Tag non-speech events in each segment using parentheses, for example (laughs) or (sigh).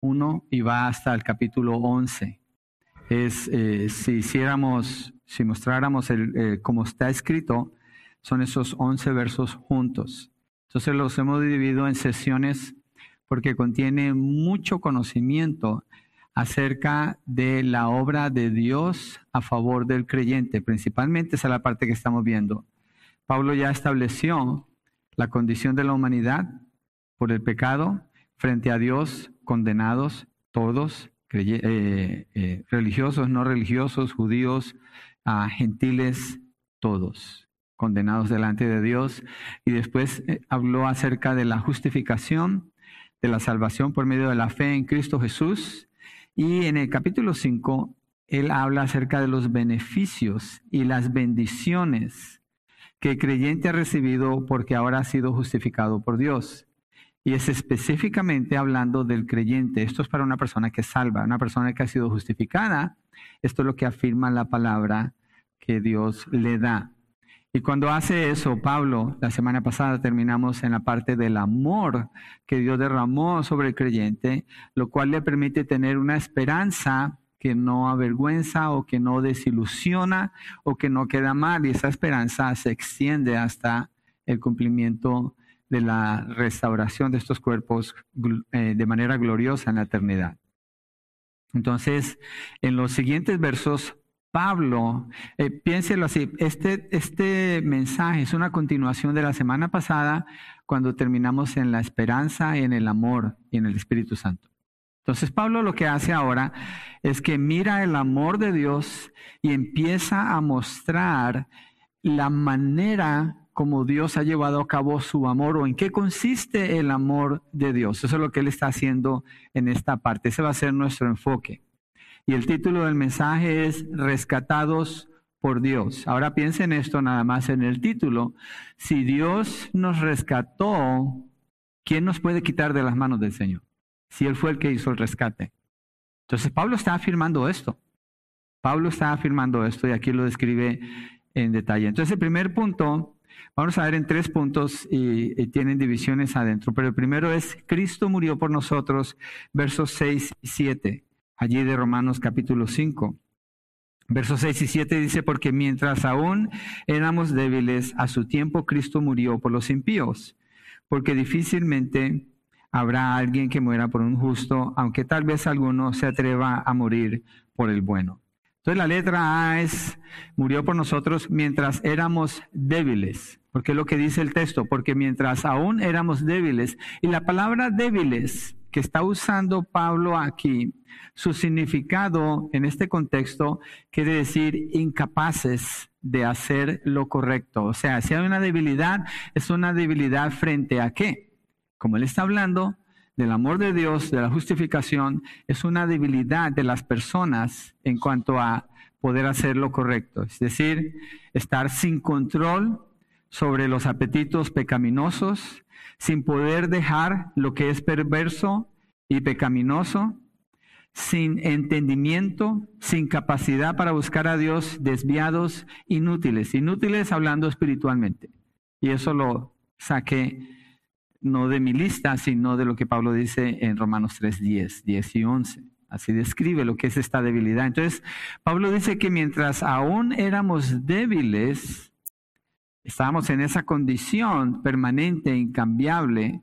1 y va hasta el capítulo 11. Es, eh, si hiciéramos, si mostráramos el, eh, está escrito, son esos 11 versos juntos. Entonces los hemos dividido en sesiones porque contiene mucho conocimiento acerca de la obra de Dios a favor del creyente. Principalmente esa es la parte que estamos viendo. Pablo ya estableció la condición de la humanidad por el pecado frente a Dios, condenados todos, eh, eh, religiosos, no religiosos, judíos, gentiles, todos condenados delante de Dios. Y después eh, habló acerca de la justificación, de la salvación por medio de la fe en Cristo Jesús. Y en el capítulo 5, él habla acerca de los beneficios y las bendiciones que el creyente ha recibido porque ahora ha sido justificado por Dios. Y es específicamente hablando del creyente. Esto es para una persona que salva, una persona que ha sido justificada. Esto es lo que afirma la palabra que Dios le da. Y cuando hace eso, Pablo, la semana pasada terminamos en la parte del amor que Dios derramó sobre el creyente, lo cual le permite tener una esperanza que no avergüenza o que no desilusiona o que no queda mal. Y esa esperanza se extiende hasta el cumplimiento de la restauración de estos cuerpos eh, de manera gloriosa en la eternidad. Entonces, en los siguientes versos, Pablo, eh, piénselo así, este, este mensaje es una continuación de la semana pasada cuando terminamos en la esperanza, en el amor y en el Espíritu Santo. Entonces Pablo lo que hace ahora es que mira el amor de Dios y empieza a mostrar la manera como Dios ha llevado a cabo su amor o en qué consiste el amor de Dios. Eso es lo que él está haciendo en esta parte. Ese va a ser nuestro enfoque. Y el título del mensaje es Rescatados por Dios. Ahora piensen esto nada más en el título. Si Dios nos rescató, ¿quién nos puede quitar de las manos del Señor? Si Él fue el que hizo el rescate. Entonces Pablo está afirmando esto. Pablo está afirmando esto y aquí lo describe en detalle. Entonces el primer punto, vamos a ver en tres puntos y, tienen divisiones adentro, pero el primero es Cristo murió por nosotros, versos 6 y 7 allí de Romanos capítulo 5. Versos 6 y 7 dice, porque mientras aún éramos débiles, a su tiempo Cristo murió por los impíos, porque difícilmente habrá alguien que muera por un justo, aunque tal vez alguno se atreva a morir por el bueno. Entonces la letra A es, murió por nosotros mientras éramos débiles, porque es lo que dice el texto, porque mientras aún éramos débiles, y la palabra débiles que está usando Pablo aquí, su significado en este contexto quiere decir incapaces de hacer lo correcto. O sea, si hay una debilidad, es una debilidad frente a qué? Como él está hablando del amor de Dios, de la justificación, es una debilidad de las personas en cuanto a poder hacer lo correcto. Es decir, estar sin control sobre los apetitos pecaminosos, sin poder dejar lo que es perverso y pecaminoso, sin entendimiento, sin capacidad para buscar a Dios, desviados, inútiles, inútiles hablando espiritualmente. Y eso lo saqué no de mi lista, sino de lo que Pablo dice en Romanos 3, 10, 10 y 11. Así describe lo que es esta debilidad. Entonces, Pablo dice que mientras aún éramos débiles, Estábamos en esa condición permanente, incambiable.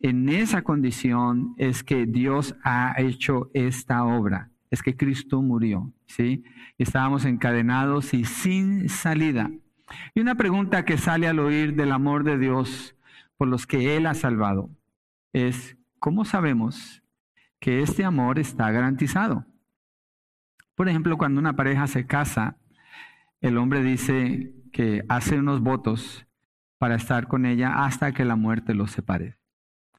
En esa condición es que Dios ha hecho esta obra. Es que Cristo murió, ¿sí? Estábamos encadenados y sin salida. Y una pregunta que sale al oír del amor de Dios por los que Él ha salvado es, ¿cómo sabemos que este amor está garantizado? Por ejemplo, cuando una pareja se casa, el hombre dice, que hace unos votos para estar con ella hasta que la muerte los separe.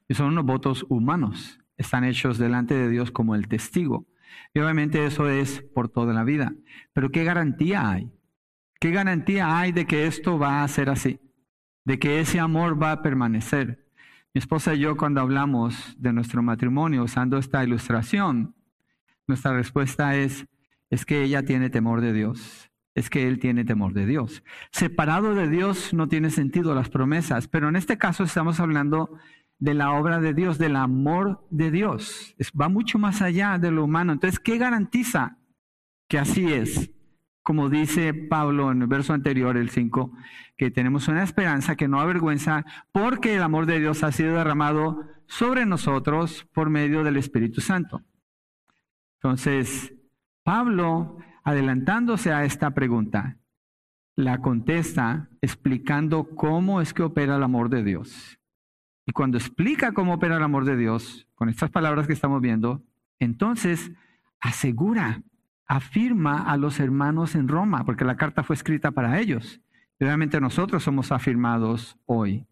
Y son unos votos humanos, están hechos delante de Dios como el testigo. Y obviamente eso es por toda la vida. Pero ¿qué garantía hay? ¿Qué garantía hay de que esto va a ser así? De que ese amor va a permanecer. Mi esposa y yo cuando hablamos de nuestro matrimonio usando esta ilustración, nuestra respuesta es, es que ella tiene temor de Dios es que él tiene temor de Dios. Separado de Dios no tiene sentido las promesas, pero en este caso estamos hablando de la obra de Dios, del amor de Dios. va mucho más allá de lo humano. Entonces, ¿qué garantiza que así es? Como dice Pablo en el verso anterior, el 5, que tenemos una esperanza que no avergüenza porque el amor de Dios ha sido derramado sobre nosotros por medio del Espíritu Santo. Entonces, Pablo, adelantándose a esta pregunta, la contesta explicando cómo es que opera el amor de Dios. Y cuando explica cómo opera el amor de Dios, con estas palabras que estamos viendo, entonces asegura, afirma a los hermanos en Roma, porque la carta fue escrita para ellos. Obviamente nosotros somos afirmados hoy.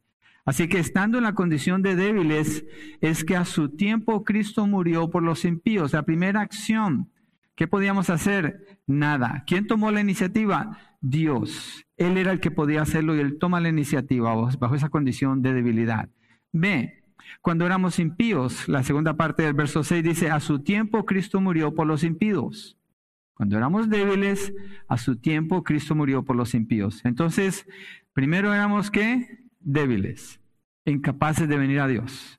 Así que estando en la condición de débiles, es que a su tiempo Cristo murió por los impíos. La primera acción, ¿qué podíamos hacer? Nada. ¿Quién tomó la iniciativa? Dios. Él era el que podía hacerlo y él toma la iniciativa bajo esa condición de debilidad. B. Cuando éramos impíos, la segunda parte del verso 6 dice, a su tiempo Cristo murió por los impíos. Cuando éramos débiles, a su tiempo Cristo murió por los impíos. Entonces, primero éramos qué? Débiles, incapaces de venir a Dios.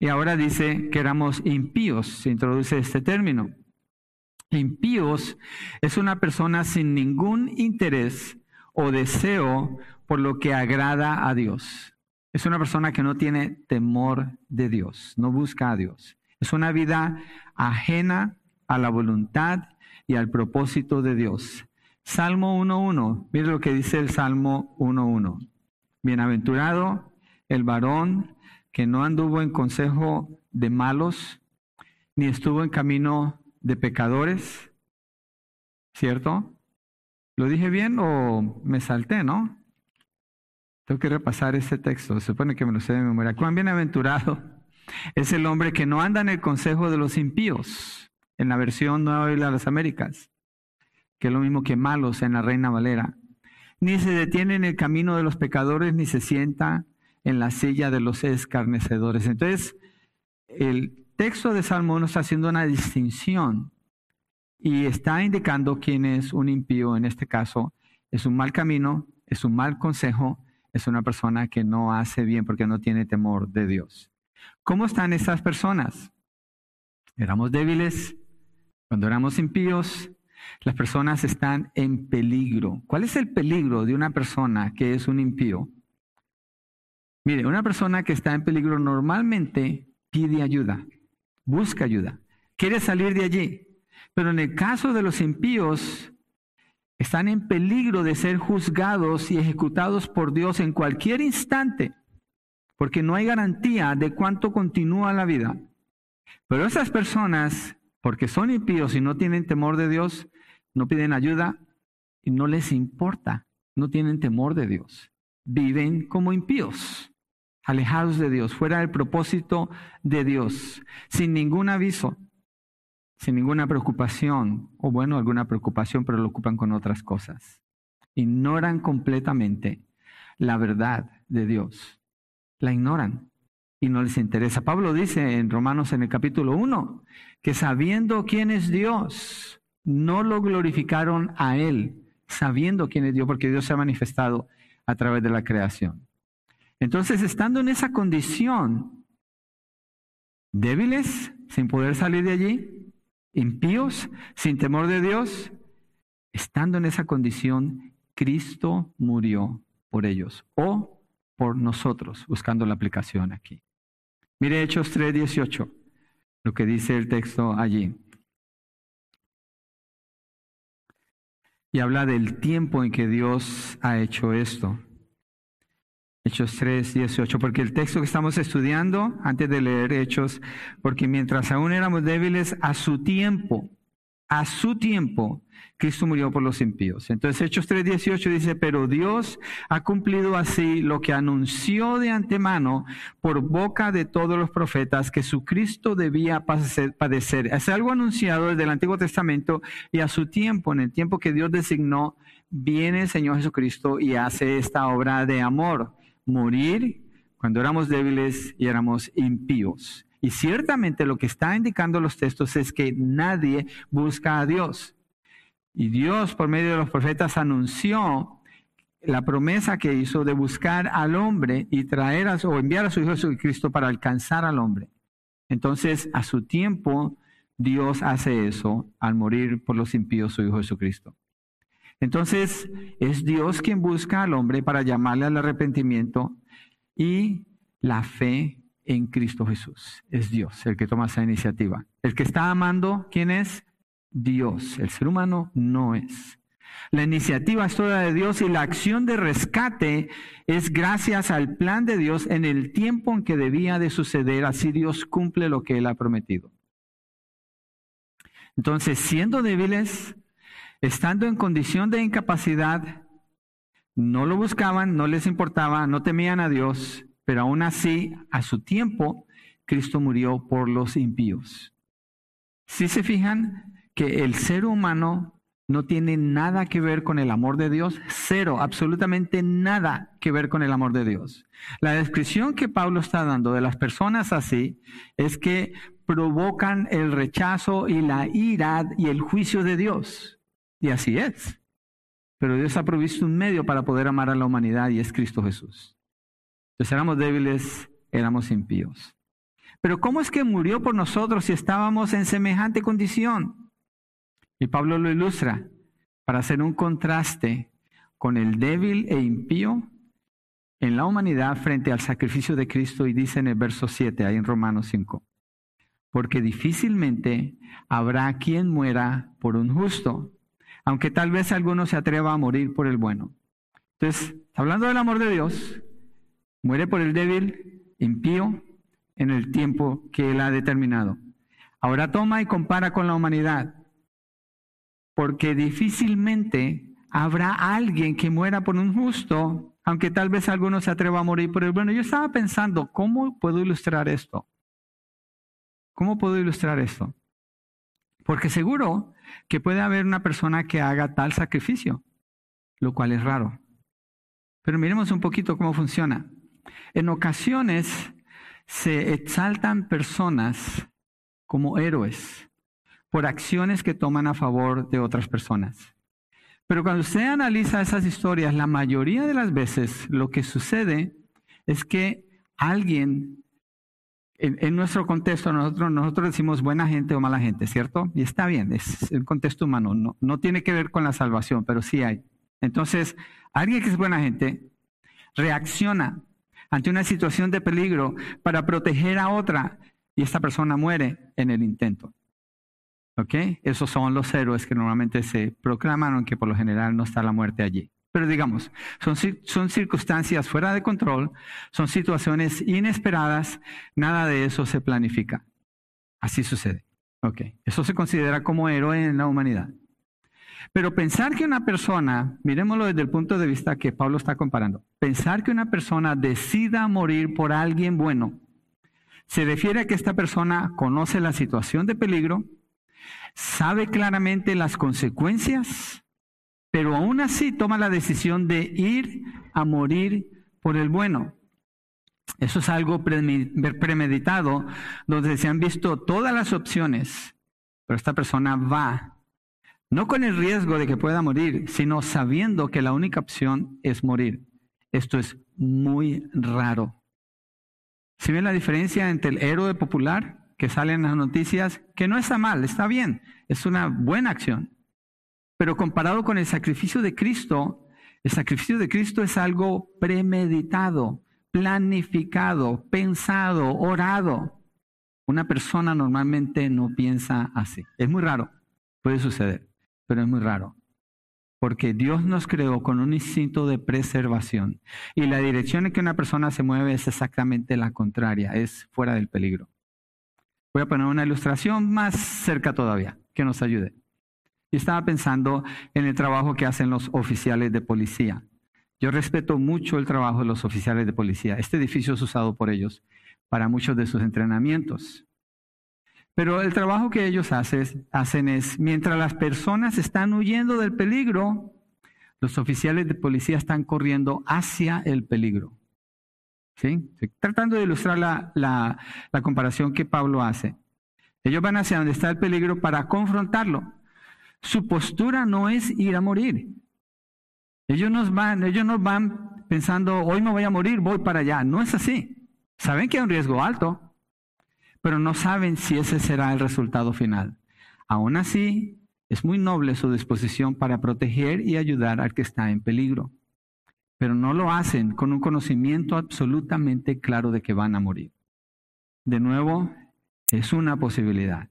Y ahora dice que éramos impíos, se introduce este término. Impíos es una persona sin ningún interés o deseo por lo que agrada a Dios. Es una persona que no tiene temor de Dios, no busca a Dios. Es una vida ajena a la voluntad y al propósito de Dios. Salmo 1.1, mire lo que dice el Salmo 1.1. Bienaventurado el varón que no anduvo en consejo de malos, ni estuvo en camino de pecadores. ¿Cierto? ¿Lo dije bien o me salté, no? Tengo que repasar este texto, se supone que me lo sé de memoria. Cuán bienaventurado es el hombre que no anda en el consejo de los impíos, en la versión Nueva Biblia de las Américas, que es lo mismo que malos en la Reina Valera. Ni se detiene en el camino de los pecadores, ni se sienta en la silla de los escarnecedores. Entonces, el texto de Salmo 1 está haciendo una distinción y está indicando quién es un impío en este caso. Es un mal camino, es un mal consejo, es una persona que no hace bien porque no tiene temor de Dios. ¿Cómo están esas personas? Éramos débiles, cuando éramos impíos, las personas están en peligro. ¿Cuál es el peligro de una persona que es un impío? Mire, una persona que está en peligro normalmente pide ayuda, busca ayuda, quiere salir de allí. Pero en el caso de los impíos, están en peligro de ser juzgados y ejecutados por Dios en cualquier instante, porque no hay garantía de cuánto continúa la vida. Pero esas personas, porque son impíos y no tienen temor de Dios, no piden ayuda y no les importa, no tienen temor de Dios. Viven como impíos, alejados de Dios, fuera del propósito de Dios, sin ningún aviso sin ninguna preocupación, o bueno, alguna preocupación, pero lo ocupan con otras cosas. Ignoran completamente la verdad de Dios. La ignoran y no les interesa. Pablo dice en Romanos en el capítulo 1 que sabiendo quién es Dios, no lo glorificaron a Él, sabiendo quién es Dios, porque Dios se ha manifestado a través de la creación. Entonces, estando en esa condición, débiles, sin poder salir de allí, impíos, sin temor de Dios, estando en esa condición, Cristo murió por ellos o por nosotros, buscando la aplicación aquí. Mire Hechos 3:18, lo que dice el texto allí. Y habla del tiempo en que Dios ha hecho esto. Hechos 3, 18, porque el texto que estamos estudiando, antes de leer Hechos, porque mientras aún éramos débiles, a su tiempo, a su tiempo, Cristo murió por los impíos. Entonces Hechos 3, 18 dice, pero Dios ha cumplido así lo que anunció de antemano por boca de todos los profetas que su Cristo debía padecer. Es algo anunciado desde el Antiguo Testamento y a su tiempo, en el tiempo que Dios designó, viene el Señor Jesucristo y hace esta obra de amor morir cuando éramos débiles y éramos impíos. Y ciertamente lo que está indicando los textos es que nadie busca a Dios. Y Dios, por medio de los profetas, anunció la promesa que hizo de buscar al hombre y traer a, o enviar a su Hijo Jesucristo para alcanzar al hombre. Entonces, a su tiempo, Dios hace eso al morir por los impíos su Hijo Jesucristo. Entonces, es Dios quien busca al hombre para llamarle al arrepentimiento y la fe en Cristo Jesús. Es Dios el que toma esa iniciativa. El que está amando, ¿quién es? Dios. El ser humano no es. La iniciativa es toda de Dios y la acción de rescate es gracias al plan de Dios en el tiempo en que debía de suceder. Así Dios cumple lo que Él ha prometido. Entonces, siendo débiles, estando en condición de incapacidad, no lo buscaban, no les importaba, no temían a Dios, pero aún así, a su tiempo, Cristo murió por los impíos. Si se fijan que el ser humano no tiene nada que ver con el amor de Dios, cero, absolutamente nada que ver con el amor de Dios. La descripción que Pablo está dando de las personas así es que provocan el rechazo y la ira y el juicio de Dios. Y así es. Pero Dios ha provisto un medio para poder amar a la humanidad y es Cristo Jesús. Entonces éramos débiles, éramos impíos. Pero ¿cómo es que murió por nosotros si estábamos en semejante condición? Y Pablo lo ilustra para hacer un contraste con el débil e impío en la humanidad frente al sacrificio de Cristo y dice en el verso 7, ahí en Romanos 5, porque difícilmente habrá quien muera por un justo, aunque tal vez alguno se atreva a morir por el bueno. Entonces, hablando del amor de Dios, muere por el débil, impío, en el tiempo que Él ha determinado. Ahora toma y compara con la humanidad porque difícilmente habrá alguien que muera por un justo, aunque tal vez alguno se atreva a morir por el bueno. Yo estaba pensando, ¿cómo puedo ilustrar esto? ¿Cómo puedo ilustrar esto? Porque seguro que puede haber una persona que haga tal sacrificio, lo cual es raro. Pero miremos un poquito cómo funciona. En ocasiones se exaltan personas como héroes por acciones que toman a favor de otras personas. Pero cuando usted analiza esas historias, la mayoría de las veces lo que sucede es que alguien, en, nuestro contexto, nosotros, nosotros decimos buena gente o mala gente, ¿cierto? Y está bien, es el contexto humano, no, no tiene que ver con la salvación, pero sí hay. Entonces, alguien que es buena gente reacciona ante una situación de peligro para proteger a otra y esta persona muere en el intento. ¿Ok? Esos son los héroes que normalmente se proclaman, aunque por lo general no está la muerte allí. Pero digamos, son, son circunstancias fuera de control, son situaciones inesperadas, nada de eso se planifica. Así sucede. Ok, eso se considera como héroe en la humanidad. Pero pensar que una persona, miremoslo desde el punto de vista que Pablo está comparando, pensar que una persona decida morir por alguien bueno, se refiere a que esta persona conoce la situación de peligro, sabe claramente las consecuencias, pero aún así toma la decisión de ir a morir por el bueno. Eso es algo premeditado, donde se han visto todas las opciones, pero esta persona va, no con el riesgo de que pueda morir, sino sabiendo que la única opción es morir. Esto es muy raro. ¿Si ven la diferencia entre el héroe popular que salen en las noticias, que no está mal, está bien, es una buena acción. Pero comparado con el sacrificio de Cristo, el sacrificio de Cristo es algo premeditado, planificado, pensado, orado. Una persona normalmente no piensa así. Es muy raro, puede suceder, pero es muy raro. Porque Dios nos creó con un instinto de preservación y la dirección en que una persona se mueve es exactamente la contraria, es fuera del peligro. Voy a poner una ilustración más cerca todavía, que nos ayude. Y estaba pensando en el trabajo que hacen los oficiales de policía. Yo respeto mucho el trabajo de los oficiales de policía. Este edificio es usado por ellos para muchos de sus entrenamientos. Pero el trabajo que ellos hacen es, mientras las personas están huyendo del peligro, los oficiales de policía están corriendo hacia el peligro. ¿sí? Tratando de ilustrar la, comparación que Pablo hace. Ellos van hacia donde está el peligro para confrontarlo. Su postura no es ir a morir. Ellos nos van, ellos nos van pensando, hoy me voy a morir, voy para allá. No es así. Saben que hay un riesgo alto, pero no saben si ese será el resultado final. Aún así, es muy noble su disposición para proteger y ayudar al que está en peligro, pero no lo hacen con un conocimiento absolutamente claro de que van a morir. De nuevo, es una posibilidad,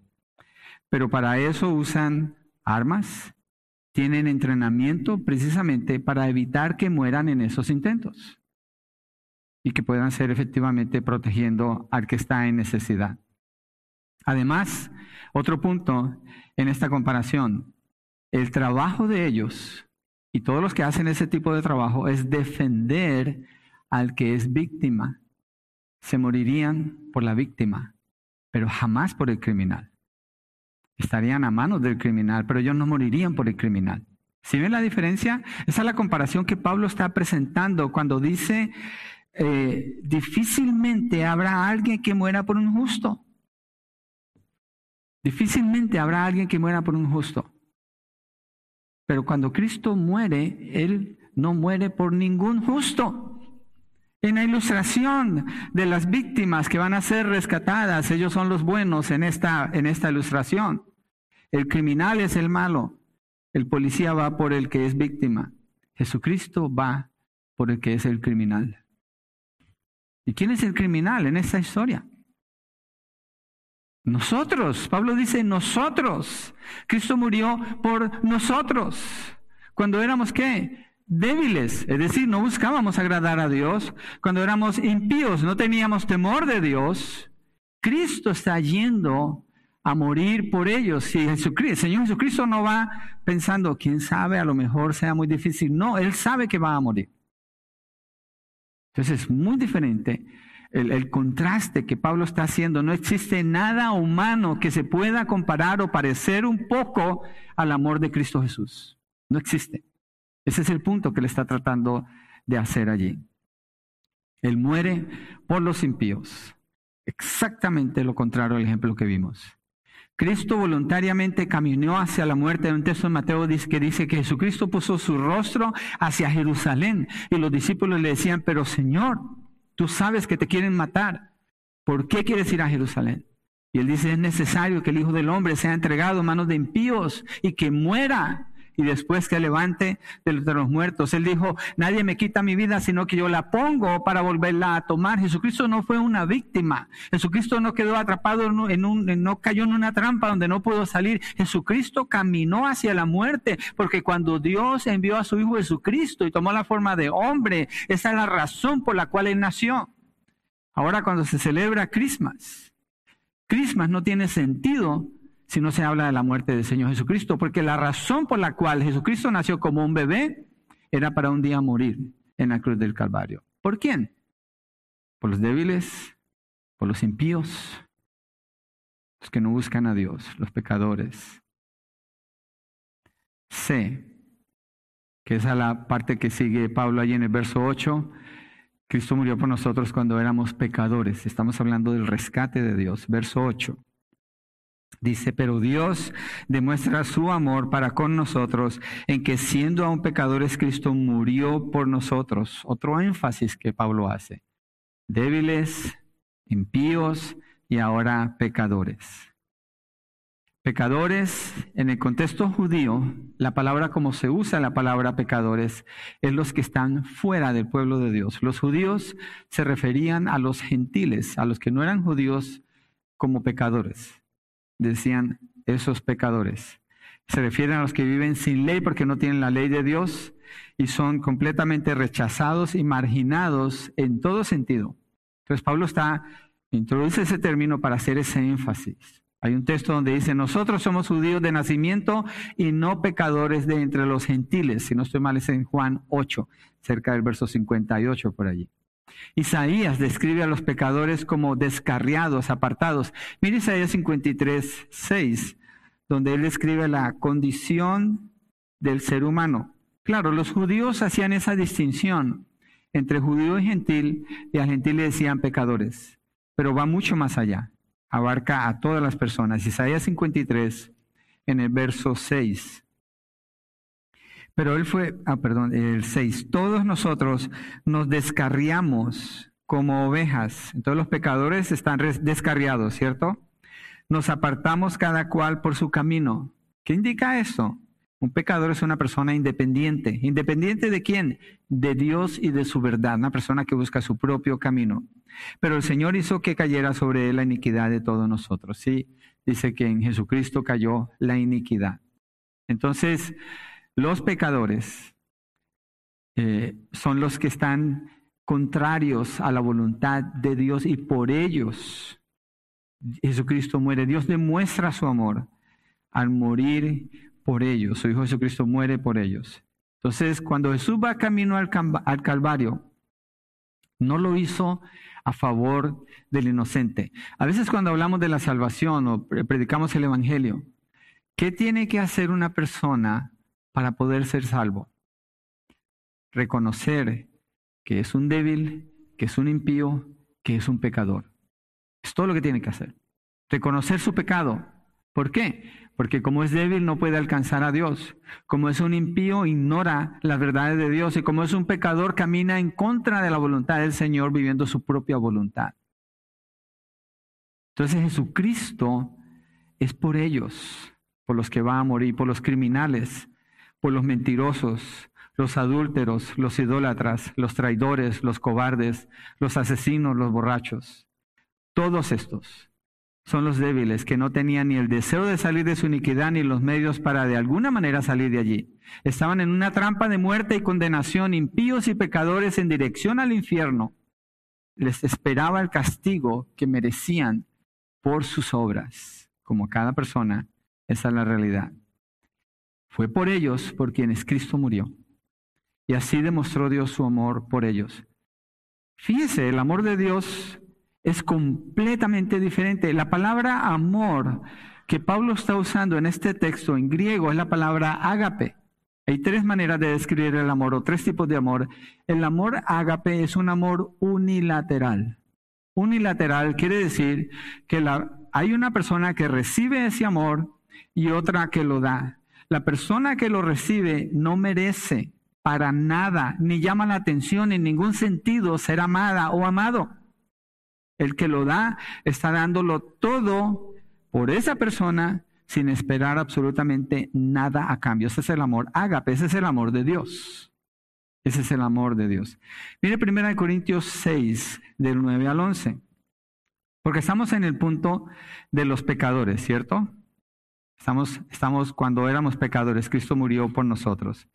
pero para eso usan armas, tienen entrenamiento precisamente para evitar que mueran en esos intentos y que puedan ser efectivamente protegiendo al que está en necesidad. Además, otro punto en esta comparación, el trabajo de ellos y todos los que hacen ese tipo de trabajo es defender al que es víctima. Se morirían por la víctima, pero jamás por el criminal. Estarían a manos del criminal, pero ellos no morirían por el criminal. ¿Si ven la diferencia? Esa es la comparación que Pablo está presentando cuando dice, eh, difícilmente habrá alguien que muera por un justo. Difícilmente habrá alguien que muera por un justo. Pero cuando Cristo muere, Él no muere por ningún justo. En la ilustración de las víctimas que van a ser rescatadas, ellos son los buenos en esta, en esta ilustración. El criminal es el malo. El policía va por el que es víctima. Jesucristo va por el que es el criminal. ¿Y quién es el criminal en esta historia? Nosotros, Pablo dice nosotros. Cristo murió por nosotros. Cuando éramos qué? Débiles, es decir, no buscábamos agradar a Dios. Cuando éramos impíos, no teníamos temor de Dios. Cristo está yendo a morir por ellos. Si Jesucristo, el Señor Jesucristo no va pensando, quién sabe, a lo mejor sea muy difícil. No, Él sabe que va a morir. Entonces es muy diferente el, contraste que Pablo está haciendo. No existe nada humano que se pueda comparar o parecer un poco al amor de Cristo Jesús. No existe. Ese es el punto que le está tratando de hacer allí. Él muere por los impíos. Exactamente lo contrario al ejemplo que vimos. Cristo voluntariamente caminó hacia la muerte. Un texto de Mateo que dice que Jesucristo puso su rostro hacia Jerusalén y los discípulos le decían, pero Señor, Tú sabes que te quieren matar. ¿Por qué quieres ir a Jerusalén? Y él dice, es necesario que el Hijo del Hombre sea entregado a manos de impíos y que muera y después que levante de los muertos. Él dijo, nadie me quita mi vida, sino que yo la pongo para volverla a tomar. Jesucristo no fue una víctima. Jesucristo no quedó atrapado en un, no cayó en una trampa donde no pudo salir. Jesucristo caminó hacia la muerte, porque cuando Dios envió a su Hijo Jesucristo y tomó la forma de hombre, esa es la razón por la cual Él nació. Ahora cuando se celebra Christmas, Christmas no tiene sentido si no se habla de la muerte del Señor Jesucristo, porque la razón por la cual Jesucristo nació como un bebé era para un día morir en la cruz del Calvario. ¿Por quién? Por los débiles, por los impíos, los que no buscan a Dios, los pecadores. C, que esa es la parte que sigue Pablo allí en el verso 8. Cristo murió por nosotros cuando éramos pecadores. Estamos hablando del rescate de Dios. Verso 8. Dice, pero Dios demuestra su amor para con nosotros en que siendo aún pecadores, Cristo murió por nosotros. Otro énfasis que Pablo hace. Débiles, impíos y ahora pecadores. Pecadores, en el contexto judío, la palabra como se usa la palabra pecadores es los que están fuera del pueblo de Dios. Los judíos se referían a los gentiles, a los que no eran judíos como pecadores decían esos pecadores. Se refieren a los que viven sin ley porque no tienen la ley de Dios y son completamente rechazados y marginados en todo sentido. Entonces Pablo está, introduce ese término para hacer ese énfasis. Hay un texto donde dice, nosotros somos judíos de nacimiento y no pecadores de entre los gentiles. Si no estoy mal, es en Juan 8, cerca del verso 58 por allí. Isaías describe a los pecadores como descarriados, apartados. Mire Isaías 53, 6, donde él describe la condición del ser humano. Claro, los judíos hacían esa distinción entre judío y gentil, y a gentil le decían pecadores, pero va mucho más allá, abarca a todas las personas. Isaías 53, en el verso 6. Pero él fue, ah, perdón, el 6. Todos nosotros nos descarriamos como ovejas. Entonces los pecadores están descarriados, ¿cierto? Nos apartamos cada cual por su camino. ¿Qué indica eso? Un pecador es una persona independiente. ¿Independiente de quién? De Dios y de su verdad. Una persona que busca su propio camino. Pero el Señor hizo que cayera sobre él la iniquidad de todos nosotros. Sí, dice que en Jesucristo cayó la iniquidad. Entonces, los pecadores eh, son los que están contrarios a la voluntad de Dios y por ellos Jesucristo muere. Dios demuestra su amor al morir por ellos. Su Hijo Jesucristo muere por ellos. Entonces, cuando Jesús va camino al, al Calvario, no lo hizo a favor del inocente. A veces cuando hablamos de la salvación o predicamos el Evangelio, ¿qué tiene que hacer una persona para poder ser salvo. Reconocer que es un débil, que es un impío, que es un pecador. Es todo lo que tiene que hacer. Reconocer su pecado. ¿Por qué? Porque como es débil no puede alcanzar a Dios. Como es un impío ignora las verdades de Dios y como es un pecador camina en contra de la voluntad del Señor viviendo su propia voluntad. Entonces Jesucristo es por ellos, por los que va a morir, por los criminales, por los mentirosos, los adúlteros, los idólatras, los traidores, los cobardes, los asesinos, los borrachos. Todos estos son los débiles que no tenían ni el deseo de salir de su iniquidad ni los medios para de alguna manera salir de allí. Estaban en una trampa de muerte y condenación, impíos y pecadores en dirección al infierno. Les esperaba el castigo que merecían por sus obras. Como cada persona, esa es la realidad. Fue por ellos por quienes Cristo murió. Y así demostró Dios su amor por ellos. Fíjese, el amor de Dios es completamente diferente. La palabra amor que Pablo está usando en este texto en griego es la palabra ágape. Hay tres maneras de describir el amor o tres tipos de amor. El amor ágape es un amor unilateral. Unilateral quiere decir que la, hay una persona que recibe ese amor y otra que lo da. La persona que lo recibe no merece para nada, ni llama la atención en ningún sentido ser amada o amado. El que lo da está dándolo todo por esa persona sin esperar absolutamente nada a cambio. Ese es el amor ágape, ese es el amor de Dios. Ese es el amor de Dios. Mire 1 Corintios 6, del 9 al 11. Porque estamos en el punto de los pecadores, ¿cierto? Estamos, estamos cuando éramos pecadores, Cristo murió por nosotros.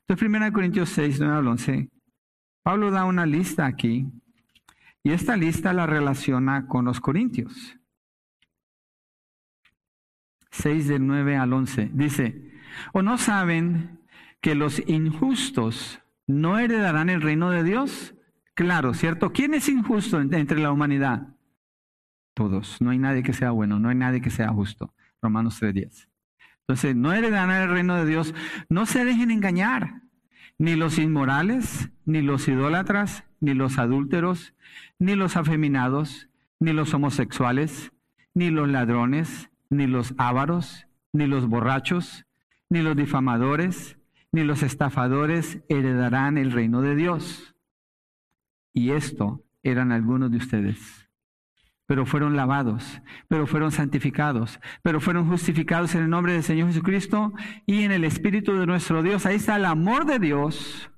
Entonces, 1 Corintios 6, 9 al 11, Pablo da una lista aquí y esta lista la relaciona con los corintios. 6 del 9 al 11. Dice, ¿o no saben que los injustos no heredarán el reino de Dios? Claro, ¿cierto? ¿Quién es injusto entre la humanidad? Todos. No hay nadie que sea bueno, no hay nadie que sea justo. Romanos 3.10. Entonces, no heredarán el reino de Dios. No se dejen engañar. Ni los inmorales, ni los idólatras, ni los adúlteros, ni los afeminados, ni los homosexuales, ni los ladrones, ni los ávaros, ni los borrachos, ni los difamadores, ni los estafadores heredarán el reino de Dios. Y esto eran algunos de ustedes pero fueron lavados, pero fueron santificados, pero fueron justificados en el nombre del Señor Jesucristo y en el Espíritu de nuestro Dios. Ahí está el amor de Dios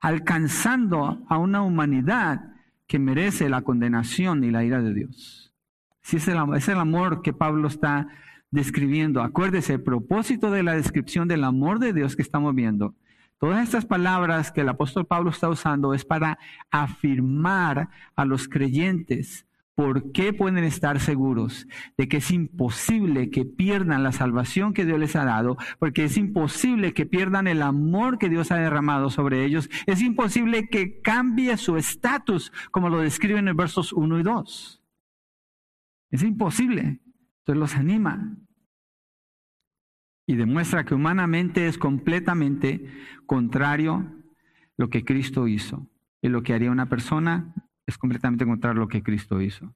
alcanzando a una humanidad que merece la condenación y la ira de Dios. Sí, es, el, es el amor que Pablo está describiendo. Acuérdese, el propósito de la descripción del amor de Dios que estamos viendo Todas estas palabras que el apóstol Pablo está usando es para afirmar a los creyentes ¿Por qué pueden estar seguros de que es imposible que pierdan la salvación que Dios les ha dado? Porque es imposible que pierdan el amor que Dios ha derramado sobre ellos. Es imposible que cambie su estatus, como lo describen en versos 1 y 2. Es imposible. Entonces los anima y demuestra que humanamente es completamente contrario lo que Cristo hizo y lo que haría una persona es completamente contrario lo que Cristo hizo.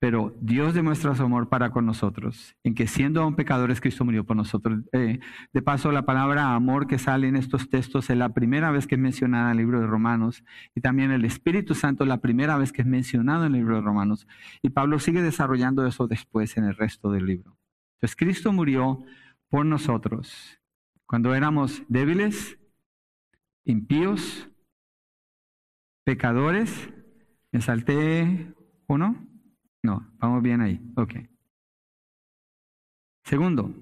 Pero Dios demuestra su amor para con nosotros, en que siendo aún pecadores, Cristo murió por nosotros. Eh, de paso, la palabra amor que sale en estos textos es la primera vez que es mencionada en el libro de Romanos, y también el Espíritu Santo la primera vez que es mencionado en el libro de Romanos. Y Pablo sigue desarrollando eso después en el resto del libro. Entonces, Cristo murió por nosotros cuando éramos débiles, impíos, pecadores. Me salté uno. No, vamos bien ahí. Ok. Segundo,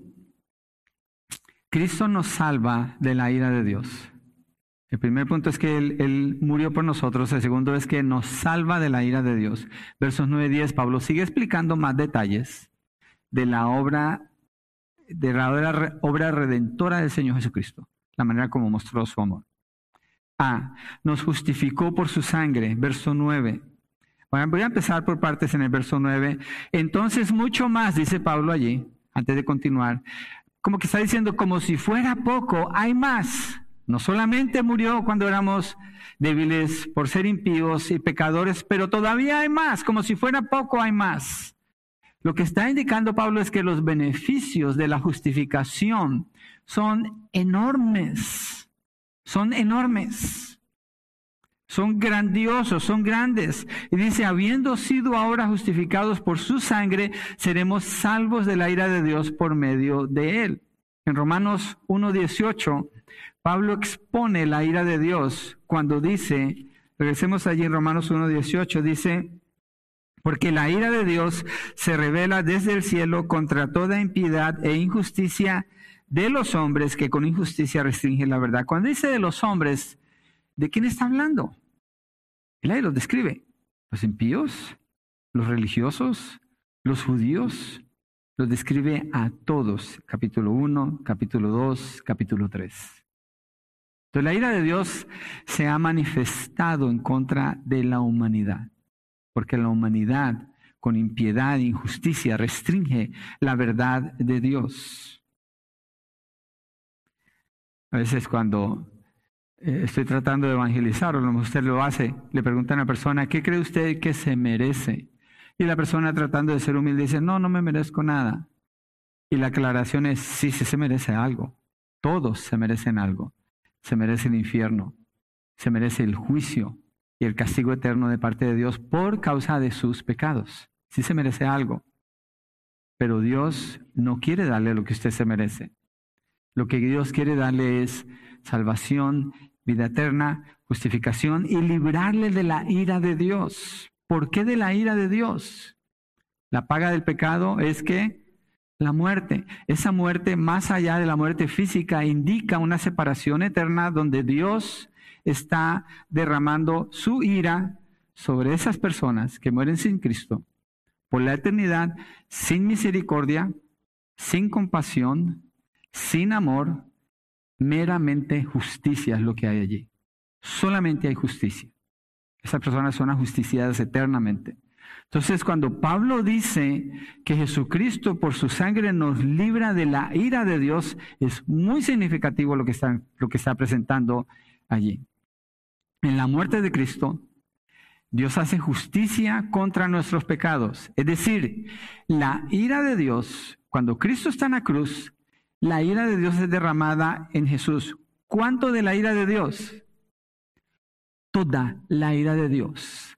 Cristo nos salva de la ira de Dios. El primer punto es que él, murió por nosotros. El segundo es que nos salva de la ira de Dios. Versos 9 y 10, Pablo sigue explicando más detalles de la obra, de la obra redentora del Señor Jesucristo, la manera como mostró su amor. Nos justificó por su sangre. Verso 9. Voy a empezar por partes en el verso 9. Entonces, mucho más, dice Pablo allí, antes de continuar, como que está diciendo, como si fuera poco, hay más. No solamente murió cuando éramos débiles por ser impíos y pecadores, pero todavía hay más, como si fuera poco, hay más. Lo que está indicando Pablo es que los beneficios de la justificación son enormes, son enormes son grandiosos, son grandes. Y dice, habiendo sido ahora justificados por su sangre, seremos salvos de la ira de Dios por medio de él. En Romanos 1.18, Pablo expone la ira de Dios cuando dice, regresemos allí en Romanos 1.18, dice, porque la ira de Dios se revela desde el cielo contra toda impiedad e injusticia de los hombres que con injusticia restringen la verdad. Cuando dice de los hombres, ¿de quién está hablando? Él ahí los describe. Los impíos, los religiosos, los judíos, los describe a todos. Capítulo 1, capítulo 2, capítulo 3. Entonces la ira de Dios se ha manifestado en contra de la humanidad, porque la humanidad con impiedad e injusticia restringe la verdad de Dios. A veces cuando eh, estoy tratando de evangelizar, o lo usted lo hace, le pregunta a una persona, ¿qué cree usted que se merece? Y la persona tratando de ser humilde dice, no, no me merezco nada. Y la aclaración es, sí, sí se merece algo. Todos se merecen algo. Se merece el infierno, se merece el juicio y el castigo eterno de parte de Dios por causa de sus pecados. Sí se merece algo. Pero Dios no quiere darle lo que usted se merece. Lo que Dios quiere darle es salvación vida eterna, justificación y librarle de la ira de Dios. ¿Por qué de la ira de Dios? La paga del pecado es que la muerte, esa muerte más allá de la muerte física indica una separación eterna donde Dios está derramando su ira sobre esas personas que mueren sin Cristo por la eternidad, sin misericordia, sin compasión, sin amor, meramente justicia es lo que hay allí. Solamente hay justicia. Esas personas son ajusticiadas eternamente. Entonces, cuando Pablo dice que Jesucristo por su sangre nos libra de la ira de Dios, es muy significativo lo que está, lo que está presentando allí. En la muerte de Cristo, Dios hace justicia contra nuestros pecados. Es decir, la ira de Dios, cuando Cristo está en la cruz, la ira de Dios es derramada en Jesús. ¿Cuánto de la ira de Dios? Toda la ira de Dios.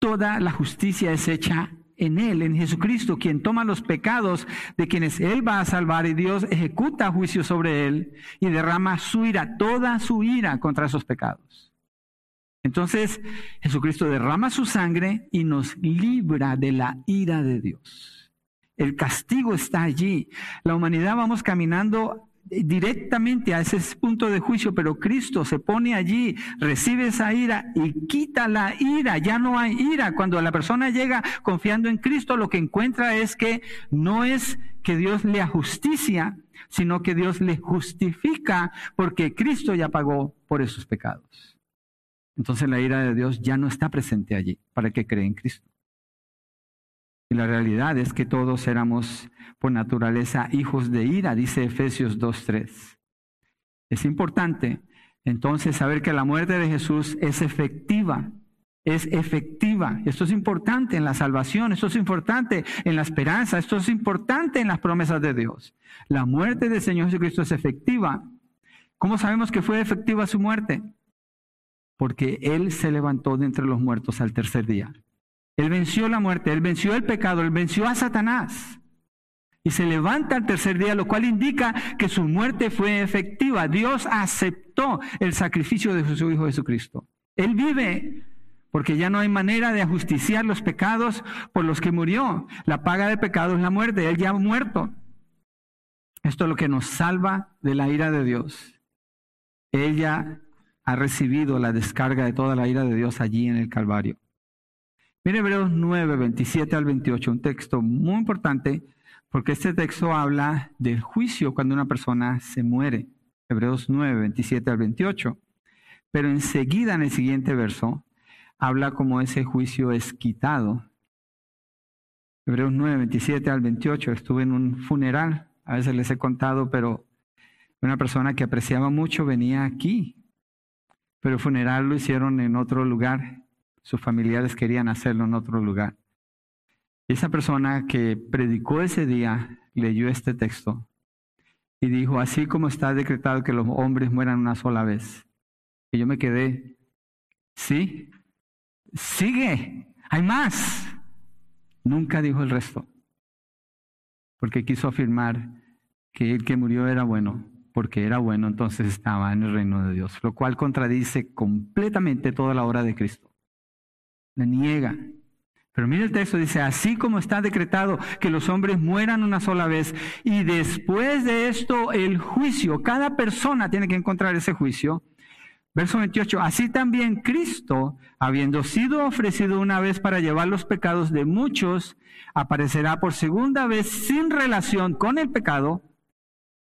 Toda la justicia es hecha en Él, en Jesucristo, quien toma los pecados de quienes Él va a salvar y Dios ejecuta juicio sobre Él y derrama su ira, toda su ira contra esos pecados. Entonces, Jesucristo derrama su sangre y nos libra de la ira de Dios. El castigo está allí. La humanidad vamos caminando directamente a ese punto de juicio, pero Cristo se pone allí, recibe esa ira y quita la ira. Ya no hay ira. Cuando la persona llega confiando en Cristo, lo que encuentra es que no es que Dios le justicia, sino que Dios le justifica porque Cristo ya pagó por esos pecados. Entonces la ira de Dios ya no está presente allí para que cree en Cristo. La realidad es que todos éramos por naturaleza hijos de ira, dice Efesios 2.3. Es importante entonces saber que la muerte de Jesús es efectiva es efectiva. Esto es importante en la salvación, esto es importante en la esperanza, esto es importante en las promesas de Dios. La muerte del Señor Jesucristo es efectiva. ¿Cómo sabemos que fue efectiva su muerte? Porque Él se levantó de entre los muertos al tercer día. Él venció la muerte, Él venció el pecado, Él venció a Satanás. Y se levanta al tercer día, lo cual indica que su muerte fue efectiva. Dios aceptó el sacrificio de su Hijo Jesucristo. Él vive porque ya no hay manera de ajusticiar los pecados por los que murió. La paga de pecado es la muerte, Él ya ha muerto. Esto es lo que nos salva de la ira de Dios. Ella ha recibido la descarga de toda la ira de Dios allí en el Calvario. Mire Hebreos 9, 27 al 28, un texto muy importante porque este texto habla del juicio cuando una persona se muere. Hebreos 9, 27 al 28. Pero enseguida en el siguiente verso habla como ese juicio es quitado. Hebreos 9, 27 al 28, estuve en un funeral, a veces les he contado, pero una persona que apreciaba mucho venía aquí, pero el funeral lo hicieron en otro lugar, sus familiares querían hacerlo en otro lugar. Esa persona que predicó ese día leyó este texto y dijo, así como está decretado que los hombres mueran una sola vez. Y yo me quedé, sí, sigue, hay más. Nunca dijo el resto, porque quiso afirmar que el que murió era bueno, porque era bueno, entonces estaba en el reino de Dios, lo cual contradice completamente toda la obra de Cristo. La niega. Pero mire el texto, dice, así como está decretado que los hombres mueran una sola vez y después de esto el juicio, cada persona tiene que encontrar ese juicio, Verso 28, así también Cristo, habiendo sido ofrecido una vez para llevar los pecados de muchos, aparecerá por segunda vez sin relación con el pecado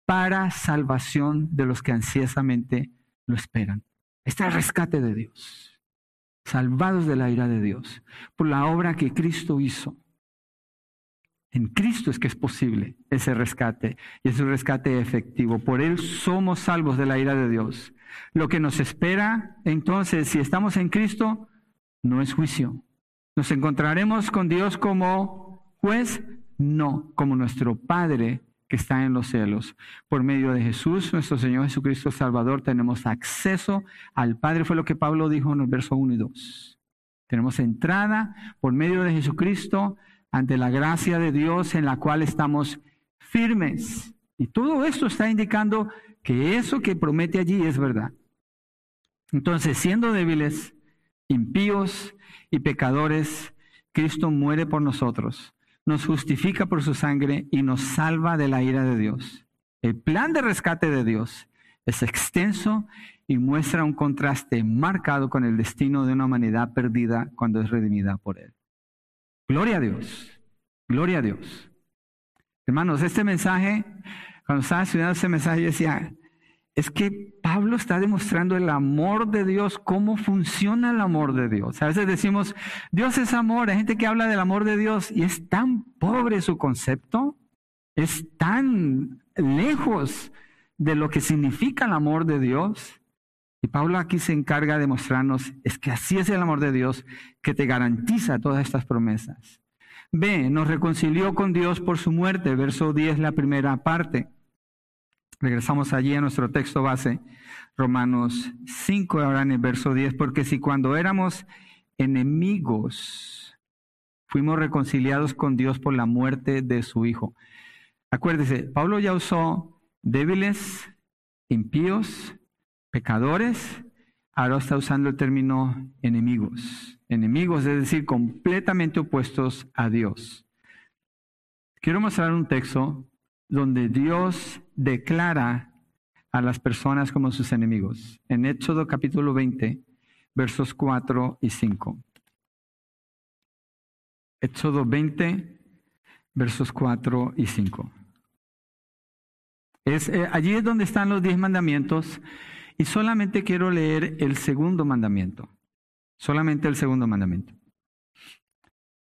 para salvación de los que ansiosamente lo esperan. Este es el rescate de Dios, salvados de la ira de Dios, por la obra que Cristo hizo. En Cristo es que es posible ese rescate y es un rescate efectivo. Por Él somos salvos de la ira de Dios. Lo que nos espera entonces, si estamos en Cristo, no es juicio. ¿Nos encontraremos con Dios como juez? No, como nuestro Padre que está en los cielos. Por medio de Jesús, nuestro Señor Jesucristo Salvador, tenemos acceso al Padre. Fue lo que Pablo dijo en el verso 1 y 2. Tenemos entrada por medio de Jesucristo ante la gracia de Dios en la cual estamos firmes. Y todo esto está indicando que eso que promete allí es verdad. Entonces, siendo débiles, impíos y pecadores, Cristo muere por nosotros, nos justifica por su sangre y nos salva de la ira de Dios. El plan de rescate de Dios es extenso y muestra un contraste marcado con el destino de una humanidad perdida cuando es redimida por Él. Gloria a Dios, gloria a Dios. Hermanos, este mensaje, cuando estaba estudiando este mensaje, yo decía, es que Pablo está demostrando el amor de Dios, cómo funciona el amor de Dios. A veces decimos, Dios es amor, hay gente que habla del amor de Dios y es tan pobre su concepto, es tan lejos de lo que significa el amor de Dios. Y Pablo aquí se encarga de mostrarnos, es que así es el amor de Dios que te garantiza todas estas promesas. B, nos reconcilió con Dios por su muerte, verso 10, la primera parte. Regresamos allí a nuestro texto base, Romanos 5, ahora en el verso 10, porque si cuando éramos enemigos fuimos reconciliados con Dios por la muerte de su Hijo. Acuérdese, Pablo ya usó débiles, impíos, pecadores, ahora está usando el término enemigos. Enemigos, es decir, completamente opuestos a Dios. Quiero mostrar un texto donde Dios declara a las personas como sus enemigos. En Éxodo capítulo 20, versos 4 y 5. Éxodo 20, versos 4 y 5. Es, eh, allí es donde están los diez mandamientos y solamente quiero leer el segundo mandamiento. Solamente el segundo mandamiento.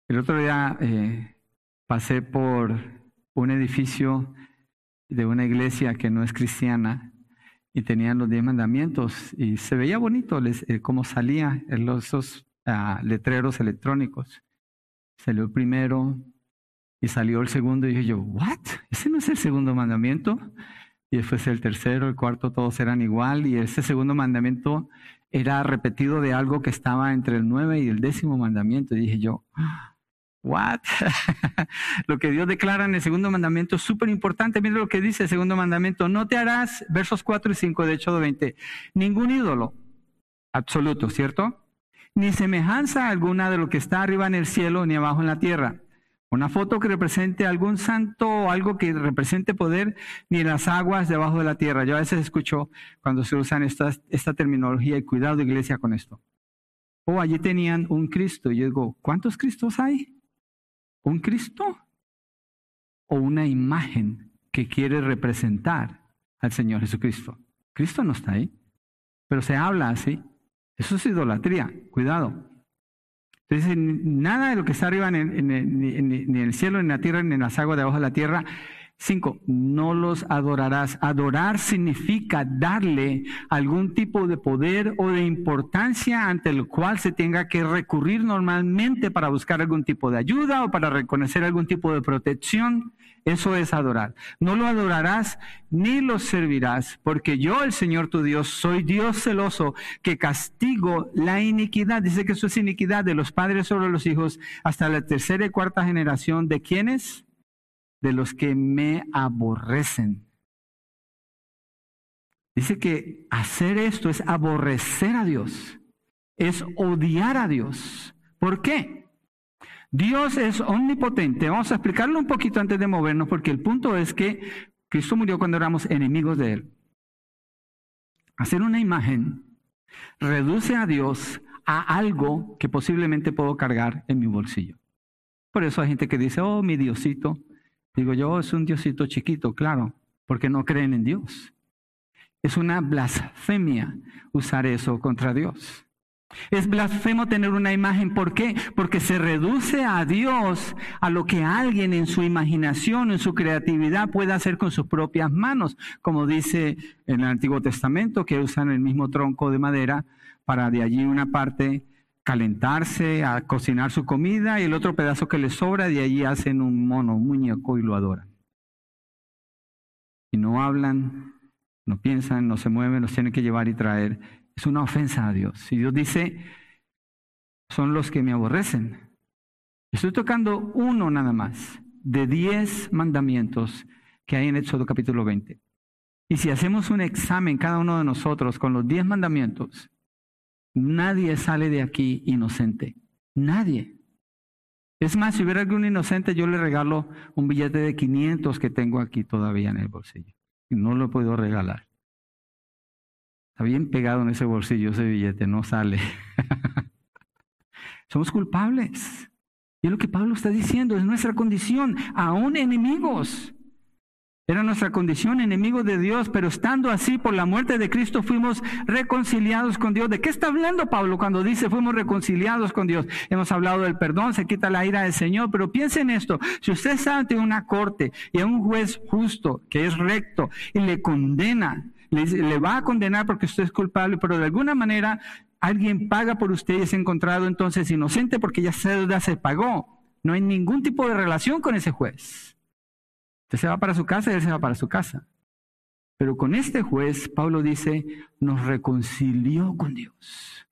El otro día eh, pasé por un edificio de una iglesia que no es cristiana y tenían los diez mandamientos y se veía bonito eh, cómo salía, esos ah, letreros electrónicos. Salió el primero y salió el segundo y yo, ¿what? Ese no es el segundo mandamiento. Y después el tercero, el cuarto, todos eran igual. Y ese segundo mandamiento era repetido de algo que estaba entre el nueve y el décimo mandamiento. Y dije yo, ¿what? (laughs) lo que Dios declara en el segundo mandamiento es súper importante. Mira lo que dice el segundo mandamiento. No te harás, versos 4 y 5 de Éxodo 20, ningún ídolo absoluto, ¿cierto? Ni semejanza alguna de lo que está arriba en el cielo ni abajo en la tierra una foto que represente algún santo o algo que represente poder, ni las aguas debajo de la tierra. Yo a veces escucho cuando se usan esta, esta terminología y cuidado iglesia con esto. O oh, allí tenían un Cristo. Y yo digo, ¿cuántos Cristos hay? ¿Un Cristo? ¿O una imagen que quiere representar al Señor Jesucristo? Cristo no está ahí, pero se habla así. Eso es idolatría. Cuidado. Entonces, nada de lo que está arriba, ni en, en, el cielo, ni en la tierra, ni en las aguas debajo de la tierra. Cinco, no los adorarás. Adorar significa darle algún tipo de poder o de importancia ante el cual se tenga que recurrir normalmente para buscar algún tipo de ayuda o para reconocer algún tipo de protección. Eso es adorar. No lo adorarás ni lo servirás, porque yo, el Señor tu Dios, soy Dios celoso que castigo la iniquidad. Dice que eso es iniquidad de los padres sobre los hijos hasta la tercera y cuarta generación. ¿De quiénes? De los que me aborrecen. Dice que hacer esto es aborrecer a Dios, es odiar a Dios. ¿Por qué? Dios es omnipotente. Vamos a explicarlo un poquito antes de movernos, porque el punto es que Cristo murió cuando éramos enemigos de Él. Hacer una imagen reduce a Dios a algo que posiblemente puedo cargar en mi bolsillo. Por eso hay gente que dice, oh, mi Diosito. Digo yo, es un Diosito chiquito, claro, porque no creen en Dios. Es una blasfemia usar eso contra Dios. Es blasfemo tener una imagen. ¿Por qué? Porque se reduce a Dios a lo que alguien en su imaginación, en su creatividad puede hacer con sus propias manos. Como dice en el Antiguo Testamento, que usan el mismo tronco de madera para de allí una parte calentarse, a cocinar su comida y el otro pedazo que les sobra, de allí hacen un mono, muñeco y lo adoran. Y no hablan, no piensan, no se mueven, los tienen que llevar y traer es una ofensa a Dios. Y Dios dice, son los que me aborrecen. Estoy tocando uno nada más de diez mandamientos que hay en Éxodo capítulo 20. Y si hacemos un examen cada uno de nosotros con los diez mandamientos, nadie sale de aquí inocente. Nadie. Es más, si hubiera algún inocente, yo le regalo un billete de 500 que tengo aquí todavía en el bolsillo. Y no lo puedo regalar bien pegado en ese bolsillo ese billete, no sale. (laughs) Somos culpables. Y es lo que Pablo está diciendo, es nuestra condición, aún enemigos. Era nuestra condición, enemigos de Dios, pero estando así por la muerte de Cristo fuimos reconciliados con Dios. ¿De qué está hablando Pablo cuando dice fuimos reconciliados con Dios? Hemos hablado del perdón, se quita la ira del Señor, pero piensen esto, si usted está ante una corte y a un juez justo, que es recto, y le condena, le, va a condenar porque usted es culpable, pero de alguna manera alguien paga por usted y es encontrado entonces inocente porque ya se deuda se pagó. No hay ningún tipo de relación con ese juez. Usted se va para su casa y él se va para su casa. Pero con este juez, Pablo dice, nos reconcilió con Dios.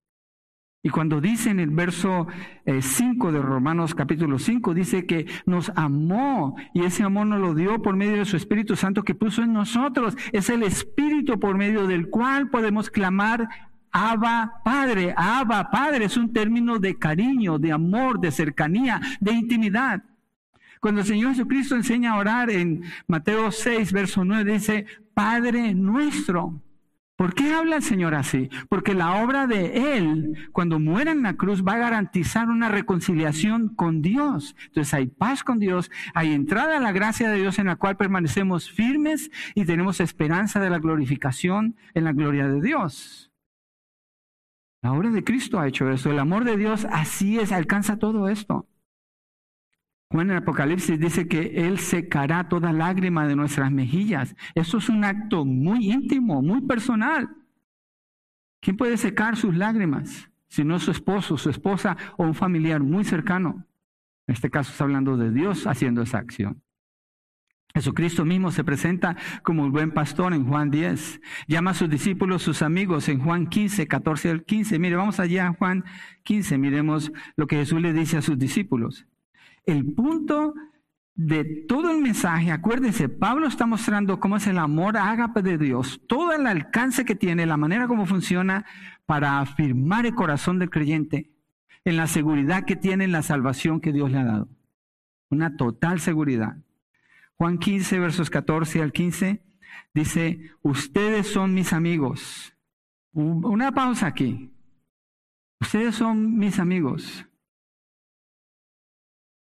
Y cuando dice en el verso 5 eh, de Romanos capítulo 5, dice que nos amó y ese amor nos lo dio por medio de su Espíritu Santo que puso en nosotros. Es el Espíritu por medio del cual podemos clamar Abba Padre. Abba Padre es un término de cariño, de amor, de cercanía, de intimidad. Cuando el Señor Jesucristo enseña a orar en Mateo 6, verso 9, dice, Padre nuestro. ¿Por qué habla el Señor así? Porque la obra de Él, cuando muera en la cruz, va a garantizar una reconciliación con Dios. Entonces hay paz con Dios, hay entrada a la gracia de Dios en la cual permanecemos firmes y tenemos esperanza de la glorificación en la gloria de Dios. La obra de Cristo ha hecho eso. El amor de Dios así es, alcanza todo esto. Juan en Apocalipsis dice que Él secará toda lágrima de nuestras mejillas. Eso es un acto muy íntimo, muy personal. ¿Quién puede secar sus lágrimas? sino su esposo, su esposa o un familiar muy cercano. En este caso está hablando de Dios haciendo esa acción. Jesucristo mismo se presenta como el buen pastor en Juan 10. Llama a sus discípulos sus amigos en Juan 15, 14 al 15. Mire, vamos allá a Juan 15. Miremos lo que Jesús le dice a sus discípulos. El punto de todo el mensaje, acuérdense, Pablo está mostrando cómo es el amor ágape de Dios, todo el alcance que tiene, la manera como funciona para afirmar el corazón del creyente en la seguridad que tiene en la salvación que Dios le ha dado. Una total seguridad. Juan 15, versos 14 al 15, dice, ustedes son mis amigos. Una pausa aquí. Ustedes son mis amigos.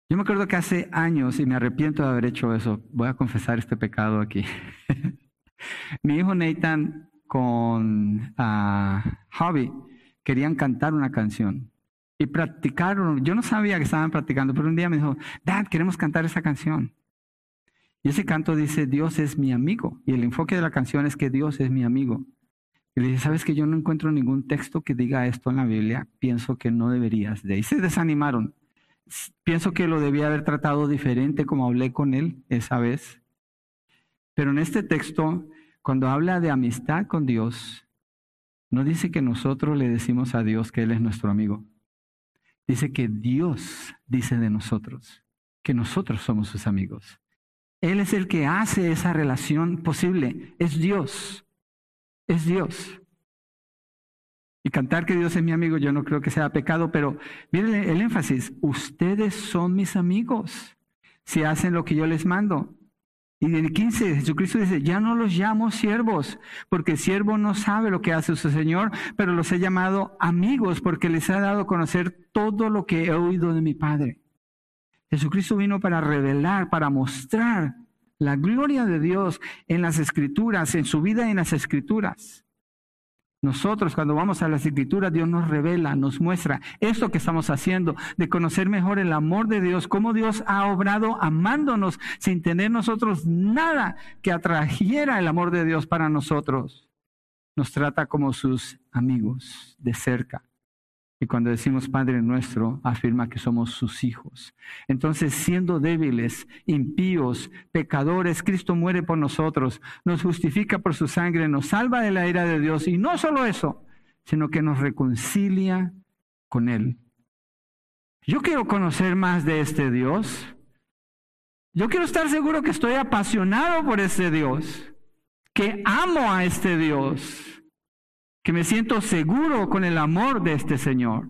Yo me acuerdo que hace años, y me arrepiento de haber hecho eso, voy a confesar este pecado aquí. (laughs) Mi hijo Nathan con uh, Javi querían cantar una canción y practicaron. Yo no sabía que estaban practicando, pero un día me dijo, Dad, queremos cantar esa canción. Y ese canto dice, Dios es mi amigo. Y el enfoque de la canción es que Dios es mi amigo. Y le dice, ¿sabes que yo no encuentro ningún texto que diga esto en la Biblia? Pienso que no deberías de. Y se desanimaron. Pienso que lo debía haber tratado diferente como hablé con él esa vez. Pero en este texto, cuando habla de amistad con Dios, no dice que nosotros le decimos a Dios que Él es nuestro amigo. Dice que Dios dice de nosotros que nosotros somos sus amigos. Él es el que hace esa relación posible. Es Dios. Es Dios. Y cantar que Dios es mi amigo, yo no creo que sea pecado, pero miren el énfasis. Ustedes son mis amigos si hacen lo que yo les mando. Y en el 15, Jesucristo dice, ya no los llamo siervos, porque el siervo no sabe lo que hace su Señor, pero los he llamado amigos, porque les ha dado a conocer todo lo que he oído de mi Padre. Jesucristo vino para revelar, para mostrar la gloria de Dios en las escrituras, en su vida en las escrituras. Nosotros cuando vamos a las escrituras, Dios nos revela, nos muestra esto que estamos haciendo, de conocer mejor el amor de Dios, cómo Dios ha obrado amándonos sin tener nosotros nada que atrajera el amor de Dios para nosotros. Nos trata como sus amigos de cerca. Y cuando decimos Padre nuestro, afirma que somos sus hijos. Entonces, siendo débiles, impíos, pecadores, Cristo muere por nosotros, nos justifica por su sangre, nos salva de la ira de Dios. Y no solo eso, sino que nos reconcilia con Él. Yo quiero conocer más de este Dios. Yo quiero estar seguro que estoy apasionado por este Dios, que amo a este Dios que me siento seguro con el amor de este Señor.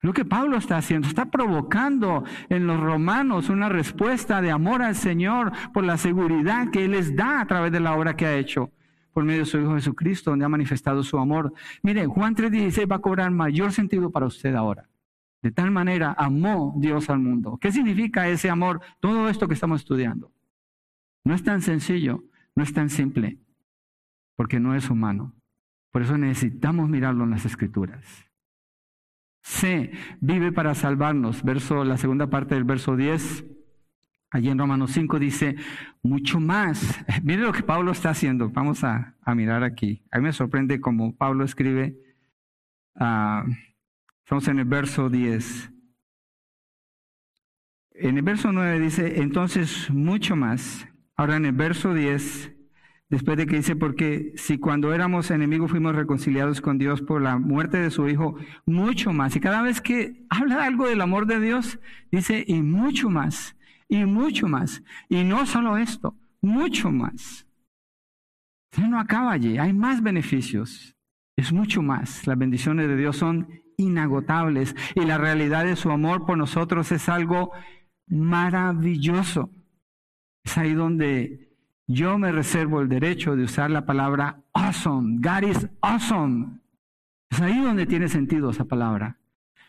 Lo que Pablo está haciendo, está provocando en los romanos una respuesta de amor al Señor por la seguridad que Él les da a través de la obra que ha hecho por medio de su Hijo Jesucristo, donde ha manifestado su amor. Mire, Juan 3:16 va a cobrar mayor sentido para usted ahora. De tal manera amó Dios al mundo. ¿Qué significa ese amor? Todo esto que estamos estudiando. No es tan sencillo, no es tan simple, porque no es humano. Por eso necesitamos mirarlo en las escrituras. C, vive para salvarnos. Verso, la segunda parte del verso 10, allí en Romanos 5 dice, mucho más. (laughs) Mire lo que Pablo está haciendo. Vamos a, mirar aquí. A mí me sorprende cómo Pablo escribe. Uh, estamos en el verso 10. En el verso 9 dice, entonces mucho más. Ahora en el verso 10 Después de que dice, porque si cuando éramos enemigos fuimos reconciliados con Dios por la muerte de su Hijo, mucho más. Y cada vez que habla algo del amor de Dios, dice, y mucho más, y mucho más. Y no solo esto, mucho más. no acaba allí, hay más beneficios. Es mucho más. Las bendiciones de Dios son inagotables y la realidad de su amor por nosotros es algo maravilloso. Es ahí donde yo me reservo el derecho de usar la palabra awesome. God is awesome. Es ahí donde tiene sentido esa palabra.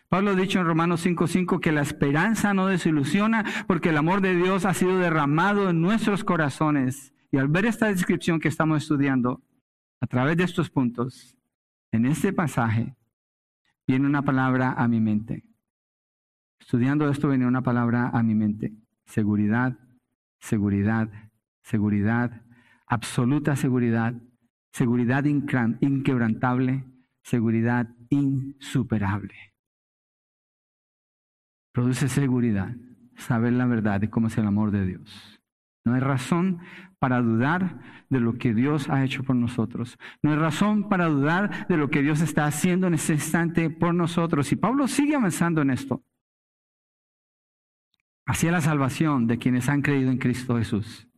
Pablo ha dicho en Romanos 5:5 que la esperanza no desilusiona porque el amor de Dios ha sido derramado en nuestros corazones. Y al ver esta descripción que estamos estudiando, a través de estos puntos, en este pasaje, viene una palabra a mi mente. Estudiando esto viene una palabra a mi mente. Seguridad, seguridad, seguridad, absoluta seguridad, seguridad inquebrantable, seguridad insuperable. Produce seguridad, saber la verdad de cómo es el amor de Dios. No hay razón para dudar de lo que Dios ha hecho por nosotros. No hay razón para dudar de lo que Dios está haciendo en este instante por nosotros. Y Pablo sigue avanzando en esto. Hacia la salvación de quienes han creído en Cristo Jesús.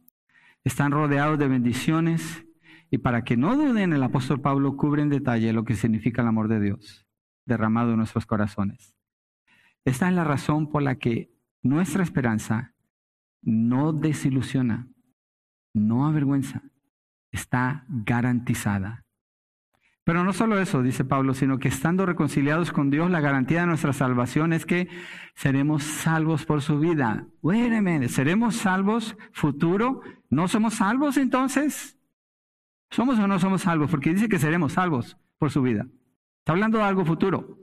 Están rodeados de bendiciones y para que no duden, el apóstol Pablo cubre en detalle lo que significa el amor de Dios derramado en nuestros corazones. Esta es la razón por la que nuestra esperanza no desilusiona, no avergüenza, está garantizada. Pero no solo eso, dice Pablo, sino que estando reconciliados con Dios, la garantía de nuestra salvación es que seremos salvos por su vida. Wait ¿seremos salvos futuro? ¿No somos salvos entonces? ¿Somos o no somos salvos? Porque dice que seremos salvos por su vida. Está hablando de algo futuro.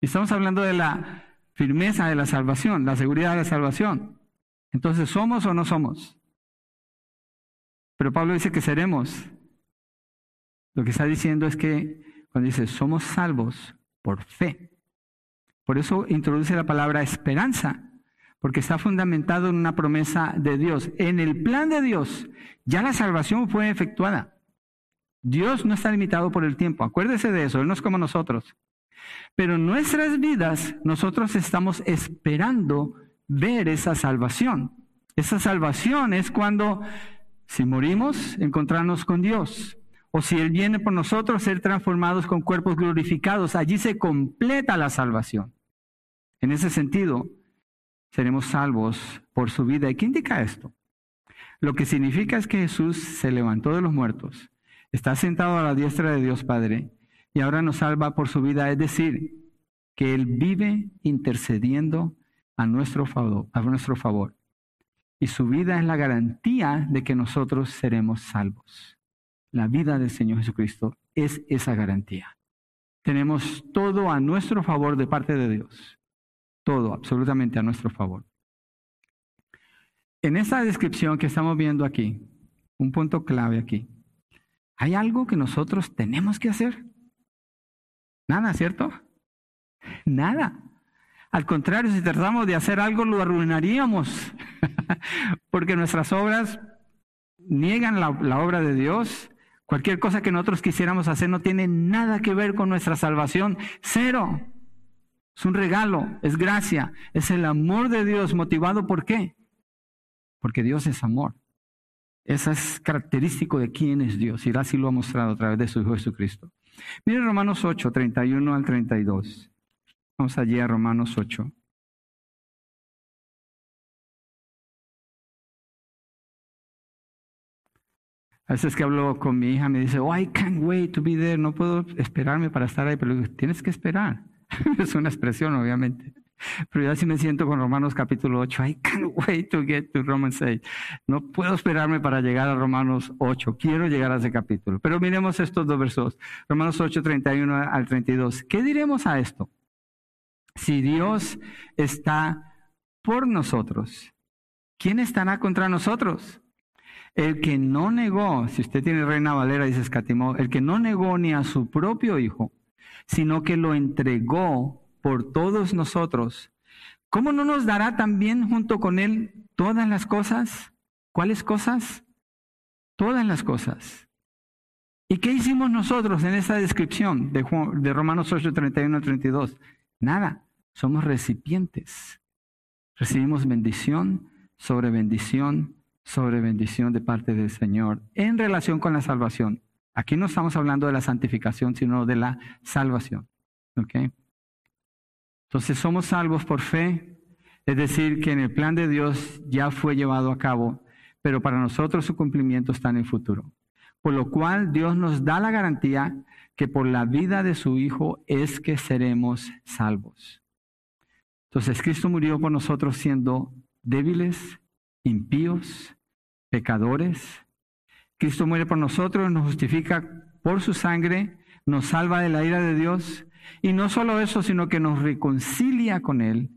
Estamos hablando de la firmeza de la salvación, la seguridad de la salvación. Entonces, ¿somos o no somos? Pero Pablo dice que seremos. Lo que está diciendo es que cuando dice somos salvos por fe. Por eso introduce la palabra esperanza, porque está fundamentado en una promesa de Dios. En el plan de Dios ya la salvación fue efectuada. Dios no está limitado por el tiempo. Acuérdese de eso, Él no es como nosotros. Pero en nuestras vidas nosotros estamos esperando ver esa salvación. Esa salvación es cuando, si morimos, encontrarnos con Dios. O si Él viene por nosotros, ser transformados con cuerpos glorificados. Allí se completa la salvación. En ese sentido, seremos salvos por su vida. ¿Y qué indica esto? Lo que significa es que Jesús se levantó de los muertos, está sentado a la diestra de Dios Padre y ahora nos salva por su vida. Es decir, que Él vive intercediendo a nuestro. A nuestro favor. Y su vida es la garantía de que nosotros seremos salvos. La vida del Señor Jesucristo es esa garantía. Tenemos todo a nuestro favor de parte de Dios. Todo, absolutamente a nuestro favor. En esta descripción que estamos viendo aquí, un punto clave aquí, ¿hay algo que nosotros tenemos que hacer? Nada, ¿cierto? Nada. Al contrario, si tratamos de hacer algo, lo arruinaríamos, (laughs) porque nuestras obras niegan la, obra de Dios. Cualquier cosa que nosotros quisiéramos hacer no tiene nada que ver con nuestra salvación. Cero. Es un regalo, es gracia, es el amor de Dios motivado por qué? Porque Dios es amor. Esa es característico de quién es Dios y así lo ha mostrado a través de su Hijo Jesucristo. Miren Romanos 8, 31 al 32. Vamos allí a Romanos 8. A veces que hablo con mi hija me dice, oh, I can't wait to be there, no puedo esperarme para estar ahí, pero tienes que esperar. (laughs) es una expresión, obviamente. Pero yo así me siento con Romanos capítulo 8. I can't wait to get to Romans 8. No puedo esperarme para llegar a Romanos 8. Quiero llegar a ese capítulo. Pero miremos estos dos versos. Romanos 8, 31 al 32. ¿Qué diremos a esto? Si Dios está por nosotros, ¿quién estará contra nosotros? El que no negó, si usted tiene Reina Valera, dice escatimó, el que no negó ni a su propio hijo, sino que lo entregó por todos nosotros, ¿cómo no nos dará también junto con Él todas las cosas? ¿Cuáles cosas? Todas las cosas. ¿Y qué hicimos nosotros en esa descripción de, de Romanos 8, 31 al 32? Nada, somos recipientes. Recibimos bendición sobre bendición sobre bendición de parte del Señor en relación con la salvación. Aquí no estamos hablando de la santificación, sino de la salvación. ¿okay? Entonces somos salvos por fe, es decir, que en el plan de Dios ya fue llevado a cabo, pero para nosotros su cumplimiento está en el futuro. Por lo cual Dios nos da la garantía que por la vida de su Hijo es que seremos salvos. Entonces Cristo murió por nosotros siendo débiles, impíos, pecadores. Cristo muere por nosotros, nos justifica por su sangre, nos salva de la ira de Dios y no solo eso, sino que nos reconcilia con Él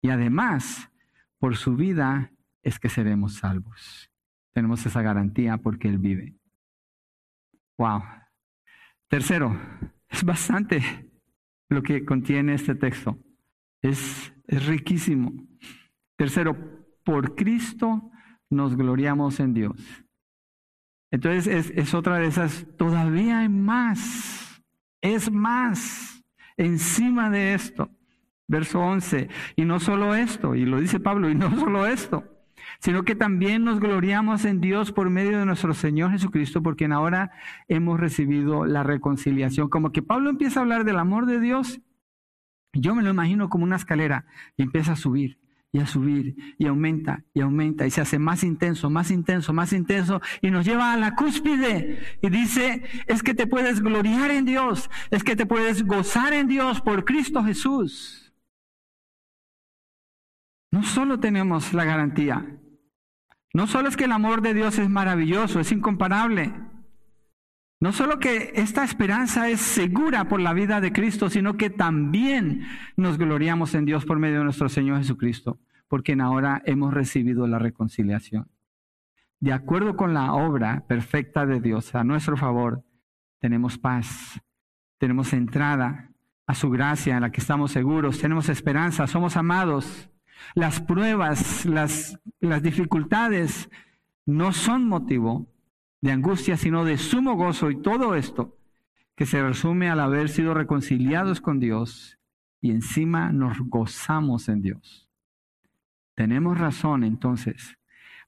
y además por su vida es que seremos salvos. Tenemos esa garantía porque Él vive. Wow. Tercero, Es bastante lo que contiene este texto. Es, es riquísimo. Tercero, por Cristo nos gloriamos en Dios. Entonces es, otra de esas, todavía hay más, es más encima de esto. Verso 11, y no solo esto, y lo dice Pablo, y no (laughs) solo esto, sino que también nos gloriamos en Dios por medio de nuestro Señor Jesucristo, porque ahora hemos recibido la reconciliación. Como que Pablo empieza a hablar del amor de Dios, yo me lo imagino como una escalera y empieza a subir y a subir y aumenta y aumenta y se hace más intenso, más intenso, más intenso y nos lleva a la cúspide y dice, es que te puedes gloriar en Dios, es que te puedes gozar en Dios por Cristo Jesús. No solo tenemos la garantía, no solo es que el amor de Dios es maravilloso, es incomparable, no solo que esta esperanza es segura por la vida de Cristo, sino que también nos gloriamos en Dios por medio de nuestro Señor Jesucristo, porque ahora hemos recibido la reconciliación. De acuerdo con la obra perfecta de Dios a nuestro favor, tenemos paz, tenemos entrada a su gracia en la que estamos seguros, tenemos esperanza, somos amados. Las pruebas, las, las dificultades no son motivo de angustia, sino de sumo gozo y todo esto que se resume al haber sido reconciliados con Dios y encima nos gozamos en Dios. Tenemos razón entonces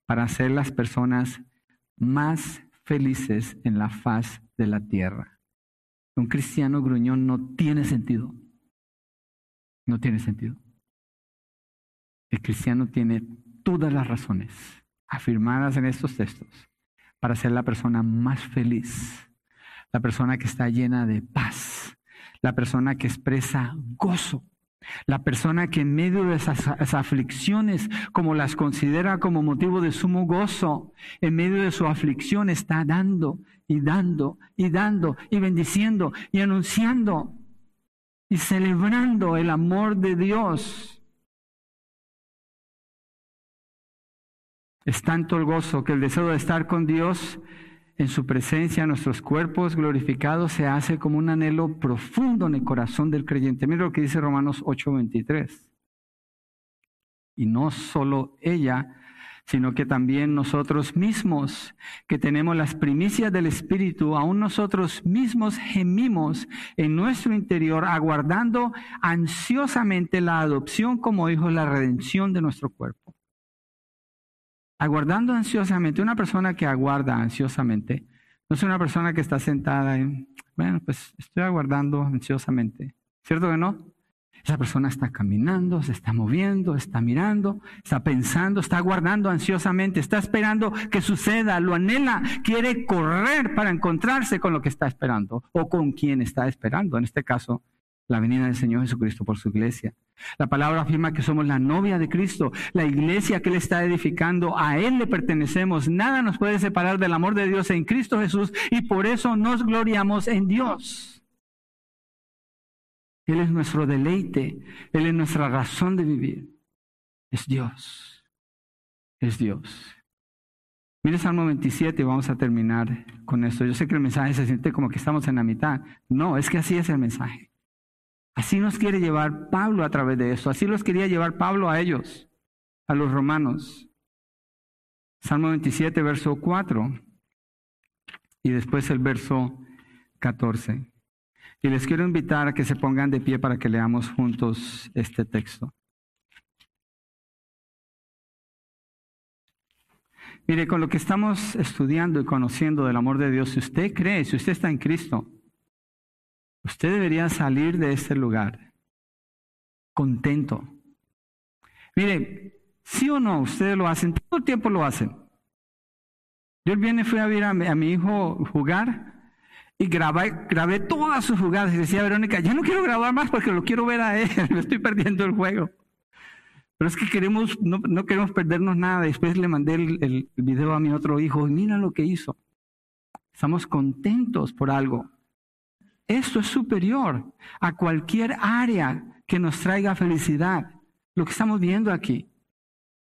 para ser las personas más felices en la faz de la tierra. Un cristiano gruñón no tiene sentido. No tiene sentido. El cristiano tiene todas las razones afirmadas en estos textos para ser la persona más feliz, la persona que está llena de paz, la persona que expresa gozo, la persona que en medio de esas, aflicciones, como las considera como motivo de sumo gozo, en medio de su aflicción está dando y dando y dando y bendiciendo y anunciando y celebrando el amor de Dios Es tanto el gozo que el deseo de estar con Dios en su presencia, nuestros cuerpos glorificados, se hace como un anhelo profundo en el corazón del creyente. Mira lo que dice Romanos 8:23. Y no solo ella, sino que también nosotros mismos, que tenemos las primicias del Espíritu, aún nosotros mismos gemimos en nuestro interior, aguardando ansiosamente la adopción como hijos, la redención de nuestro cuerpo aguardando ansiosamente, una persona que aguarda ansiosamente, no es una persona que está sentada y, bueno, pues estoy aguardando ansiosamente. ¿Cierto que no? Esa persona está caminando, se está moviendo, está mirando, está pensando, está aguardando ansiosamente, está esperando que suceda, lo anhela, quiere correr para encontrarse con lo que está esperando o con quien está esperando. En este caso, la venida del Señor Jesucristo por su iglesia. La palabra afirma que somos la novia de Cristo, la iglesia que Él está edificando, a Él le pertenecemos. Nada nos puede separar del amor de Dios en Cristo Jesús y por eso nos gloriamos en Dios. Él es nuestro deleite, Él es nuestra razón de vivir. Es Dios, es Dios. Mire Salmo 27 y vamos a terminar con esto. Yo sé que el mensaje se siente como que estamos en la mitad. No, es que así es el mensaje. Así nos quiere llevar Pablo a través de eso. Así los quería llevar Pablo a ellos, a los romanos. Salmo 27, verso 4. Y después el verso 14. Y les quiero invitar a que se pongan de pie para que leamos juntos este texto. Mire, con lo que estamos estudiando y conociendo del amor de Dios, si usted cree, si usted está en Cristo, Usted debería salir de este lugar contento. Mire, sí o no, ustedes lo hacen, todo el tiempo lo hacen. Yo el viernes fui a ver a mi, hijo jugar y grabé, grabé todas sus jugadas y decía Verónica, ya no quiero grabar más porque lo quiero ver a él, (laughs) me estoy perdiendo el juego. Pero es que queremos, no, no queremos perdernos nada. Después le mandé el, el video a mi otro hijo y mira lo que hizo. Estamos contentos por algo. Esto es superior a cualquier área que nos traiga felicidad, lo que estamos viendo aquí.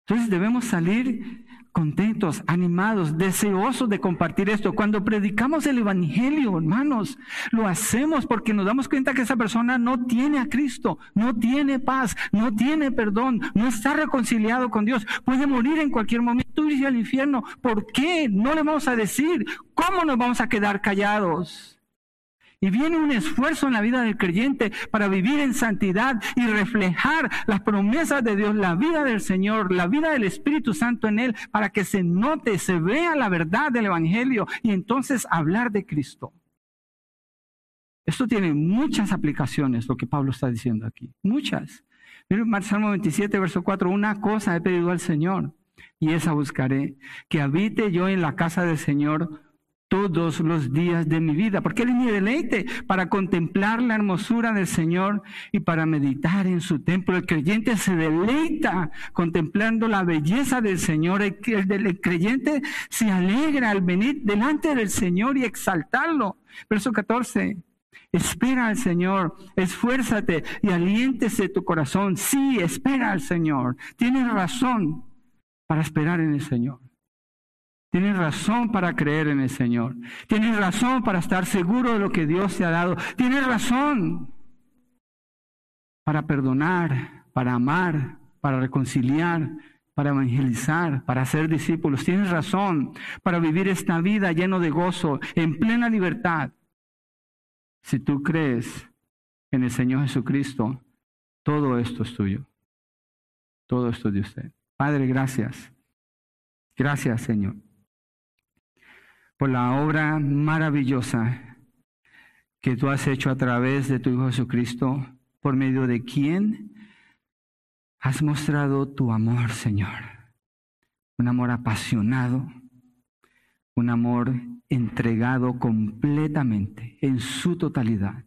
Entonces debemos salir contentos, animados, deseosos de compartir esto. Cuando predicamos el Evangelio, hermanos, lo hacemos porque nos damos cuenta que esa persona no tiene a Cristo, no tiene paz, no tiene perdón, no está reconciliado con Dios, puede morir en cualquier momento irse al infierno. ¿Por qué? No le vamos a decir. ¿Cómo nos vamos a quedar callados? Y viene un esfuerzo en la vida del creyente para vivir en santidad y reflejar las promesas de Dios, la vida del Señor, la vida del Espíritu Santo en Él, para que se note, se vea la verdad del Evangelio y entonces hablar de Cristo. Esto tiene muchas aplicaciones, lo que Pablo está diciendo aquí. Muchas. Miren, Salmo 27, verso 4. Una cosa he pedido al Señor y esa buscaré, que habite yo en la casa del Señor todos los días de mi vida, porque Él es mi deleite para contemplar la hermosura del Señor y para meditar en su templo. El creyente se deleita contemplando la belleza del Señor. El, el creyente se alegra al venir delante del Señor y exaltarlo. Verso 14. Espera al Señor, esfuérzate y aliéntese tu corazón. Sí, espera al Señor. Tienes razón para esperar en el Señor. Tienes razón para creer en el Señor. Tienes razón para estar seguro de lo que Dios te ha dado. Tienes razón para perdonar, para amar, para reconciliar, para evangelizar, para ser discípulos. Tienes razón para vivir esta vida lleno de gozo, en plena libertad. Si tú crees en el Señor Jesucristo, todo esto es tuyo. Todo esto es de usted. Padre, gracias. Gracias, Señor por la obra maravillosa que tú has hecho a través de tu Hijo Jesucristo, por medio de quien has mostrado tu amor, Señor. Un amor apasionado, un amor entregado completamente, en su totalidad,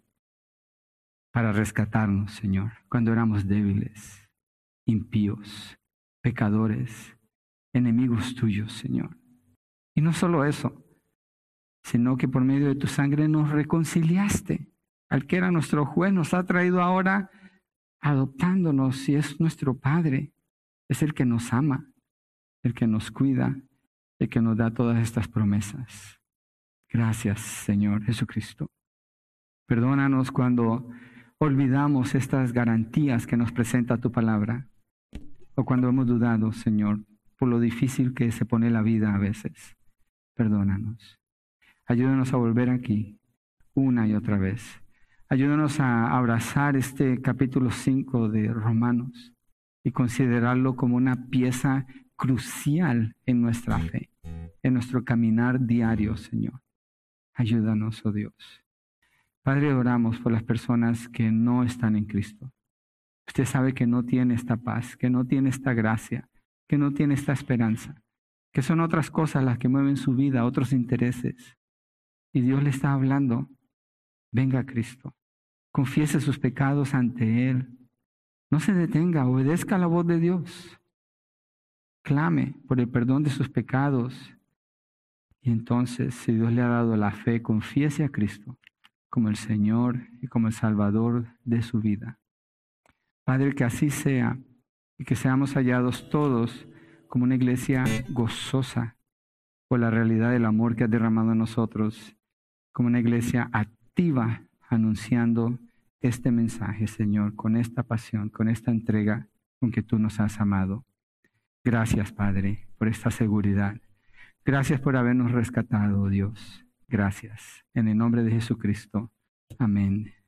para rescatarnos, Señor, cuando éramos débiles, impíos, pecadores, enemigos tuyos, Señor. Y no solo eso, sino que por medio de tu sangre nos reconciliaste. Al que era nuestro juez nos ha traído ahora adoptándonos y es nuestro Padre. Es el que nos ama, el que nos cuida, el que nos da todas estas promesas. Gracias, Señor Jesucristo. Perdónanos cuando olvidamos estas garantías que nos presenta tu palabra o cuando hemos dudado, Señor, por lo difícil que se pone la vida a veces. Perdónanos. Ayúdanos a volver aquí una y otra vez. Ayúdanos a abrazar este capítulo 5 de Romanos y considerarlo como una pieza crucial en nuestra fe, en nuestro caminar diario, Señor. Ayúdanos, oh Dios. Padre, oramos por las personas que no están en Cristo. Usted sabe que no tiene esta paz, que no tiene esta gracia, que no tiene esta esperanza, que son otras cosas las que mueven su vida, otros intereses. Y Dios le está hablando, venga a Cristo, confiese sus pecados ante Él. No se detenga, obedezca la voz de Dios. Clame por el perdón de sus pecados. Y entonces, si Dios le ha dado la fe, confiese a Cristo como el Señor y como el Salvador de su vida. Padre, que así sea y que seamos hallados todos como una iglesia gozosa por la realidad del amor que ha derramado en nosotros como una iglesia activa anunciando este mensaje, Señor, con esta pasión, con esta entrega con que tú nos has amado. Gracias, Padre, por esta seguridad. Gracias por habernos rescatado, Dios. Gracias. En el nombre de Jesucristo. Amén.